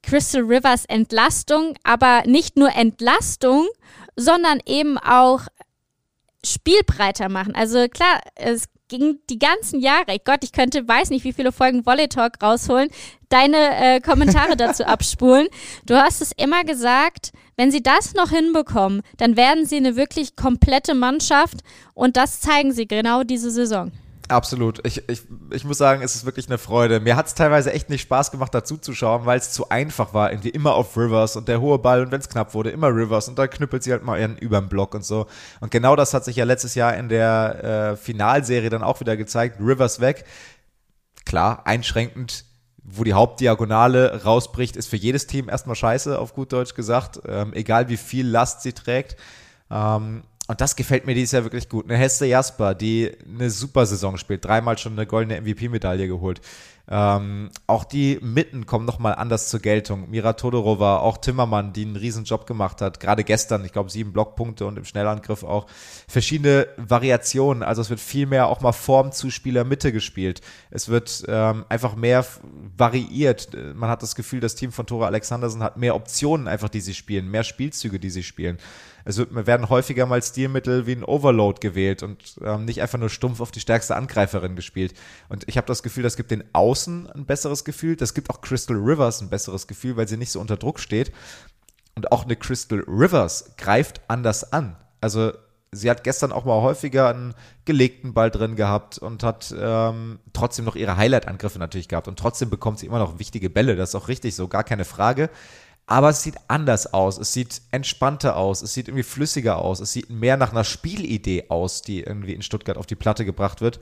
[SPEAKER 2] Crystal Rivers Entlastung, aber nicht nur Entlastung, sondern eben auch spielbreiter machen. Also klar, es ging die ganzen Jahre, Gott, ich könnte, weiß nicht, wie viele Folgen Volley Talk rausholen, deine äh, Kommentare dazu abspulen. Du hast es immer gesagt, wenn sie das noch hinbekommen, dann werden sie eine wirklich komplette Mannschaft und das zeigen sie genau diese Saison.
[SPEAKER 3] Absolut. Ich, ich, ich muss sagen, es ist wirklich eine Freude. Mir hat es teilweise echt nicht Spaß gemacht, dazu zu schauen, weil es zu einfach war. Irgendwie immer auf Rivers und der hohe Ball und wenn es knapp wurde, immer Rivers und da knüppelt sie halt mal ihren überm Block und so. Und genau das hat sich ja letztes Jahr in der äh, Finalserie dann auch wieder gezeigt. Rivers weg. Klar, einschränkend wo die Hauptdiagonale rausbricht, ist für jedes Team erstmal scheiße, auf gut Deutsch gesagt. Ähm, egal wie viel Last sie trägt. Ähm, und das gefällt mir dieses Jahr wirklich gut. Eine Hesse Jasper, die eine super Saison spielt, dreimal schon eine goldene MVP-Medaille geholt. Ähm, auch die Mitten kommen nochmal anders zur Geltung. Mira Todorova, auch Timmermann, die einen riesen Job gemacht hat. Gerade gestern, ich glaube, sieben Blockpunkte und im Schnellangriff auch verschiedene Variationen. Also es wird viel mehr auch mal Form zu Spieler Mitte gespielt. Es wird ähm, einfach mehr variiert. Man hat das Gefühl, das Team von Tore Alexandersen hat mehr Optionen einfach, die sie spielen, mehr Spielzüge, die sie spielen. Es wird, werden häufiger mal Stilmittel wie ein Overload gewählt und ähm, nicht einfach nur stumpf auf die stärkste Angreiferin gespielt. Und ich habe das Gefühl, das gibt den Außen ein besseres Gefühl. Das gibt auch Crystal Rivers ein besseres Gefühl, weil sie nicht so unter Druck steht. Und auch eine Crystal Rivers greift anders an. Also sie hat gestern auch mal häufiger einen gelegten Ball drin gehabt und hat ähm, trotzdem noch ihre Highlight-Angriffe natürlich gehabt. Und trotzdem bekommt sie immer noch wichtige Bälle. Das ist auch richtig so, gar keine Frage aber es sieht anders aus, es sieht entspannter aus, es sieht irgendwie flüssiger aus, es sieht mehr nach einer Spielidee aus, die irgendwie in Stuttgart auf die Platte gebracht wird.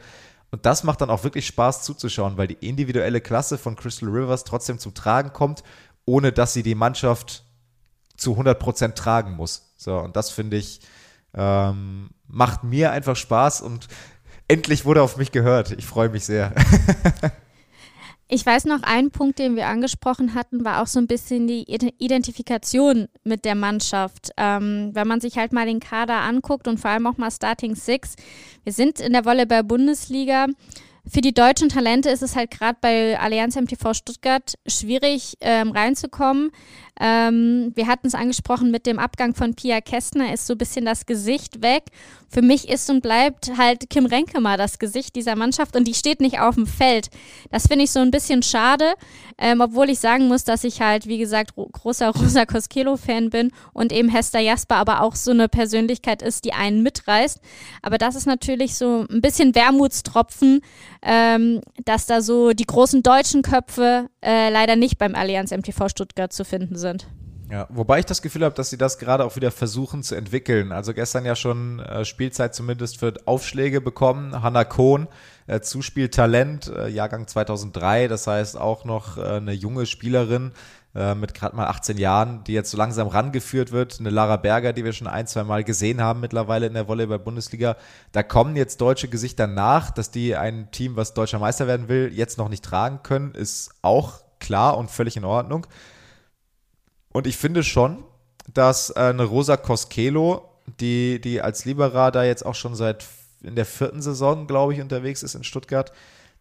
[SPEAKER 3] Und das macht dann auch wirklich Spaß zuzuschauen, weil die individuelle Klasse von Crystal Rivers trotzdem zum Tragen kommt, ohne dass sie die Mannschaft zu 100% tragen muss. So, und das finde ich, ähm, macht mir einfach Spaß und endlich wurde auf mich gehört. Ich freue mich sehr.
[SPEAKER 2] Ich weiß noch, ein Punkt, den wir angesprochen hatten, war auch so ein bisschen die Identifikation mit der Mannschaft. Ähm, wenn man sich halt mal den Kader anguckt und vor allem auch mal Starting Six. Wir sind in der Volleyball-Bundesliga. Für die deutschen Talente ist es halt gerade bei Allianz MTV Stuttgart schwierig ähm, reinzukommen. Ähm, wir hatten es angesprochen mit dem Abgang von Pia Kästner, ist so ein bisschen das Gesicht weg. Für mich ist und bleibt halt Kim Renke mal das Gesicht dieser Mannschaft und die steht nicht auf dem Feld. Das finde ich so ein bisschen schade, ähm, obwohl ich sagen muss, dass ich halt, wie gesagt, großer Rosa Koskelo-Fan bin und eben Hester Jasper aber auch so eine Persönlichkeit ist, die einen mitreißt. Aber das ist natürlich so ein bisschen Wermutstropfen, ähm, dass da so die großen deutschen Köpfe äh, leider nicht beim Allianz MTV Stuttgart zu finden sind.
[SPEAKER 3] Ja, wobei ich das Gefühl habe, dass sie das gerade auch wieder versuchen zu entwickeln. Also gestern ja schon äh, Spielzeit zumindest für Aufschläge bekommen. Hanna Kohn, äh, Zuspieltalent, äh, Jahrgang 2003, das heißt auch noch äh, eine junge Spielerin äh, mit gerade mal 18 Jahren, die jetzt so langsam rangeführt wird. Eine Lara Berger, die wir schon ein, zwei Mal gesehen haben mittlerweile in der Volleyball-Bundesliga. Da kommen jetzt deutsche Gesichter nach, dass die ein Team, was deutscher Meister werden will, jetzt noch nicht tragen können, ist auch klar und völlig in Ordnung. Und ich finde schon, dass äh, eine Rosa Koskelo, die, die als Libera da jetzt auch schon seit in der vierten Saison, glaube ich, unterwegs ist in Stuttgart,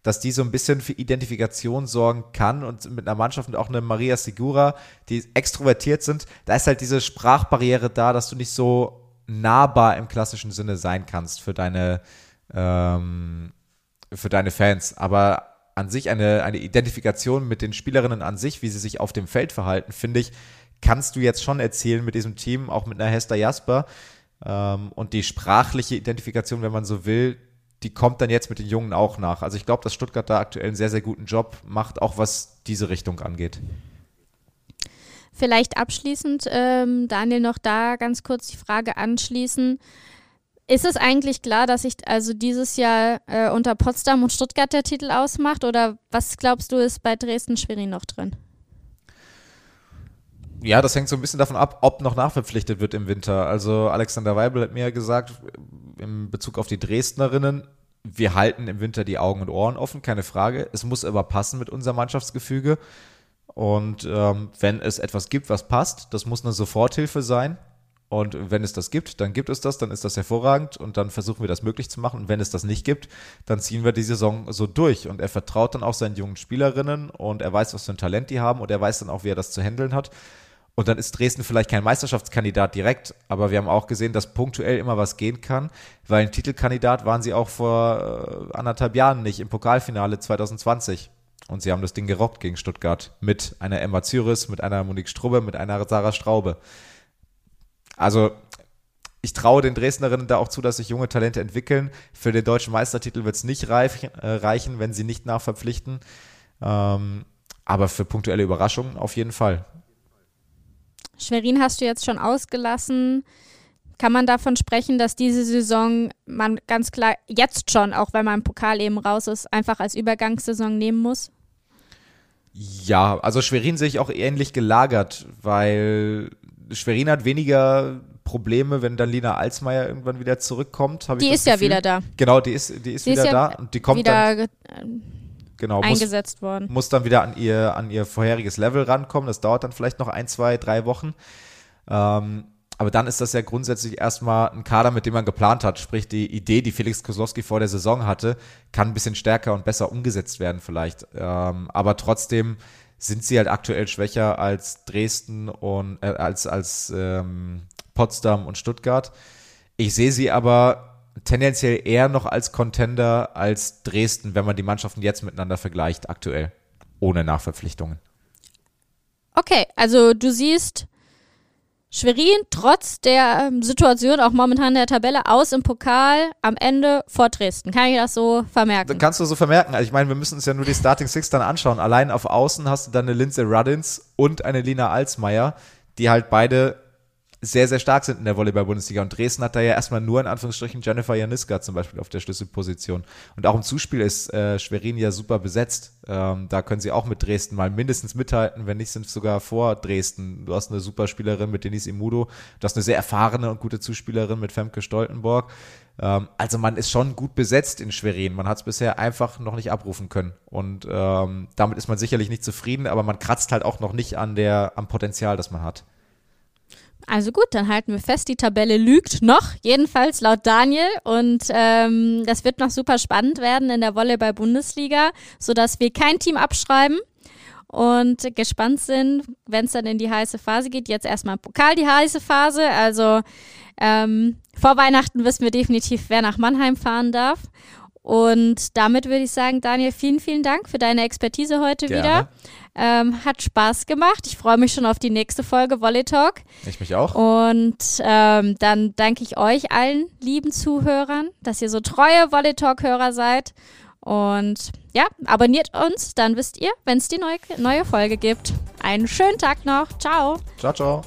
[SPEAKER 3] dass die so ein bisschen für Identifikation sorgen kann und mit einer Mannschaft und auch eine Maria Segura, die extrovertiert sind, da ist halt diese Sprachbarriere da, dass du nicht so nahbar im klassischen Sinne sein kannst für deine, ähm, für deine Fans. Aber an sich eine, eine Identifikation mit den Spielerinnen an sich, wie sie sich auf dem Feld verhalten, finde ich, kannst du jetzt schon erzielen mit diesem Team, auch mit einer Hester Jasper. Ähm, und die sprachliche Identifikation, wenn man so will, die kommt dann jetzt mit den Jungen auch nach. Also ich glaube, dass Stuttgart da aktuell einen sehr, sehr guten Job macht, auch was diese Richtung angeht.
[SPEAKER 2] Vielleicht abschließend, ähm, Daniel, noch da ganz kurz die Frage anschließen. Ist es eigentlich klar, dass sich also dieses Jahr äh, unter Potsdam und Stuttgart der Titel ausmacht? Oder was glaubst du, ist bei Dresden-Schwerin noch drin?
[SPEAKER 3] Ja, das hängt so ein bisschen davon ab, ob noch nachverpflichtet wird im Winter. Also Alexander Weibel hat mir ja gesagt, in Bezug auf die Dresdnerinnen, wir halten im Winter die Augen und Ohren offen, keine Frage. Es muss aber passen mit unserem Mannschaftsgefüge. Und ähm, wenn es etwas gibt, was passt, das muss eine Soforthilfe sein. Und wenn es das gibt, dann gibt es das, dann ist das hervorragend und dann versuchen wir das möglich zu machen. Und wenn es das nicht gibt, dann ziehen wir die Saison so durch. Und er vertraut dann auch seinen jungen Spielerinnen und er weiß, was für ein Talent die haben und er weiß dann auch, wie er das zu handeln hat. Und dann ist Dresden vielleicht kein Meisterschaftskandidat direkt, aber wir haben auch gesehen, dass punktuell immer was gehen kann, weil ein Titelkandidat waren sie auch vor äh, anderthalb Jahren nicht im Pokalfinale 2020. Und sie haben das Ding gerockt gegen Stuttgart mit einer Emma Zyris, mit einer Monique Strubbe, mit einer Sarah Straube. Also ich traue den Dresdnerinnen da auch zu, dass sich junge Talente entwickeln. Für den deutschen Meistertitel wird es nicht äh, reichen, wenn sie nicht nachverpflichten. Ähm, aber für punktuelle Überraschungen auf jeden Fall.
[SPEAKER 2] Schwerin hast du jetzt schon ausgelassen. Kann man davon sprechen, dass diese Saison man ganz klar jetzt schon, auch wenn man im Pokal eben raus ist, einfach als Übergangssaison nehmen muss?
[SPEAKER 3] Ja, also Schwerin sehe ich auch ähnlich gelagert, weil Schwerin hat weniger Probleme, wenn dann Lina Alsmeier irgendwann wieder zurückkommt.
[SPEAKER 2] die ist ja wieder da.
[SPEAKER 3] Genau, die ist, die ist die wieder ist ja da und die kommt wieder dann genau,
[SPEAKER 2] eingesetzt muss, worden.
[SPEAKER 3] Muss dann wieder an ihr, an ihr vorheriges Level rankommen. Das dauert dann vielleicht noch ein, zwei, drei Wochen. Ähm, aber dann ist das ja grundsätzlich erstmal ein Kader, mit dem man geplant hat. Sprich, die Idee, die Felix Kozlowski vor der Saison hatte, kann ein bisschen stärker und besser umgesetzt werden vielleicht. Ähm, aber trotzdem sind sie halt aktuell schwächer als Dresden und äh, als, als ähm, Potsdam und Stuttgart. Ich sehe sie aber tendenziell eher noch als Contender als Dresden, wenn man die Mannschaften jetzt miteinander vergleicht, aktuell. Ohne Nachverpflichtungen.
[SPEAKER 2] Okay, also du siehst Schwerin trotz der ähm, Situation auch momentan in der Tabelle aus im Pokal am Ende vor Dresden. Kann ich das so vermerken? Dann
[SPEAKER 3] kannst du so vermerken. Also ich meine, wir müssen uns ja nur die Starting Six dann anschauen. Allein auf Außen hast du dann eine Lindsay Ruddins und eine Lina Alsmeier, die halt beide sehr, sehr stark sind in der Volleyball-Bundesliga. Und Dresden hat da ja erstmal nur in Anführungsstrichen Jennifer Janiska zum Beispiel auf der Schlüsselposition. Und auch im Zuspiel ist äh, Schwerin ja super besetzt. Ähm, da können sie auch mit Dresden mal mindestens mithalten, wenn nicht sind sogar vor Dresden. Du hast eine super Spielerin mit Denise Imudo, du hast eine sehr erfahrene und gute Zuspielerin mit Femke Stoltenborg. Ähm, also man ist schon gut besetzt in Schwerin. Man hat es bisher einfach noch nicht abrufen können. Und ähm, damit ist man sicherlich nicht zufrieden, aber man kratzt halt auch noch nicht an der, am Potenzial, das man hat.
[SPEAKER 2] Also gut, dann halten wir fest, die Tabelle lügt noch, jedenfalls laut Daniel. Und ähm, das wird noch super spannend werden in der Volleyball-Bundesliga, sodass wir kein Team abschreiben und gespannt sind, wenn es dann in die heiße Phase geht. Jetzt erstmal Pokal die heiße Phase. Also ähm, vor Weihnachten wissen wir definitiv, wer nach Mannheim fahren darf. Und damit würde ich sagen, Daniel, vielen, vielen Dank für deine Expertise heute Gerne. wieder. Ähm, hat Spaß gemacht. Ich freue mich schon auf die nächste Folge Volley Talk.
[SPEAKER 3] Ich mich auch.
[SPEAKER 2] Und ähm, dann danke ich euch allen lieben Zuhörern, dass ihr so treue Volley Talk-Hörer seid. Und ja, abonniert uns, dann wisst ihr, wenn es die neue, neue Folge gibt. einen schönen Tag noch. Ciao.
[SPEAKER 3] Ciao, ciao.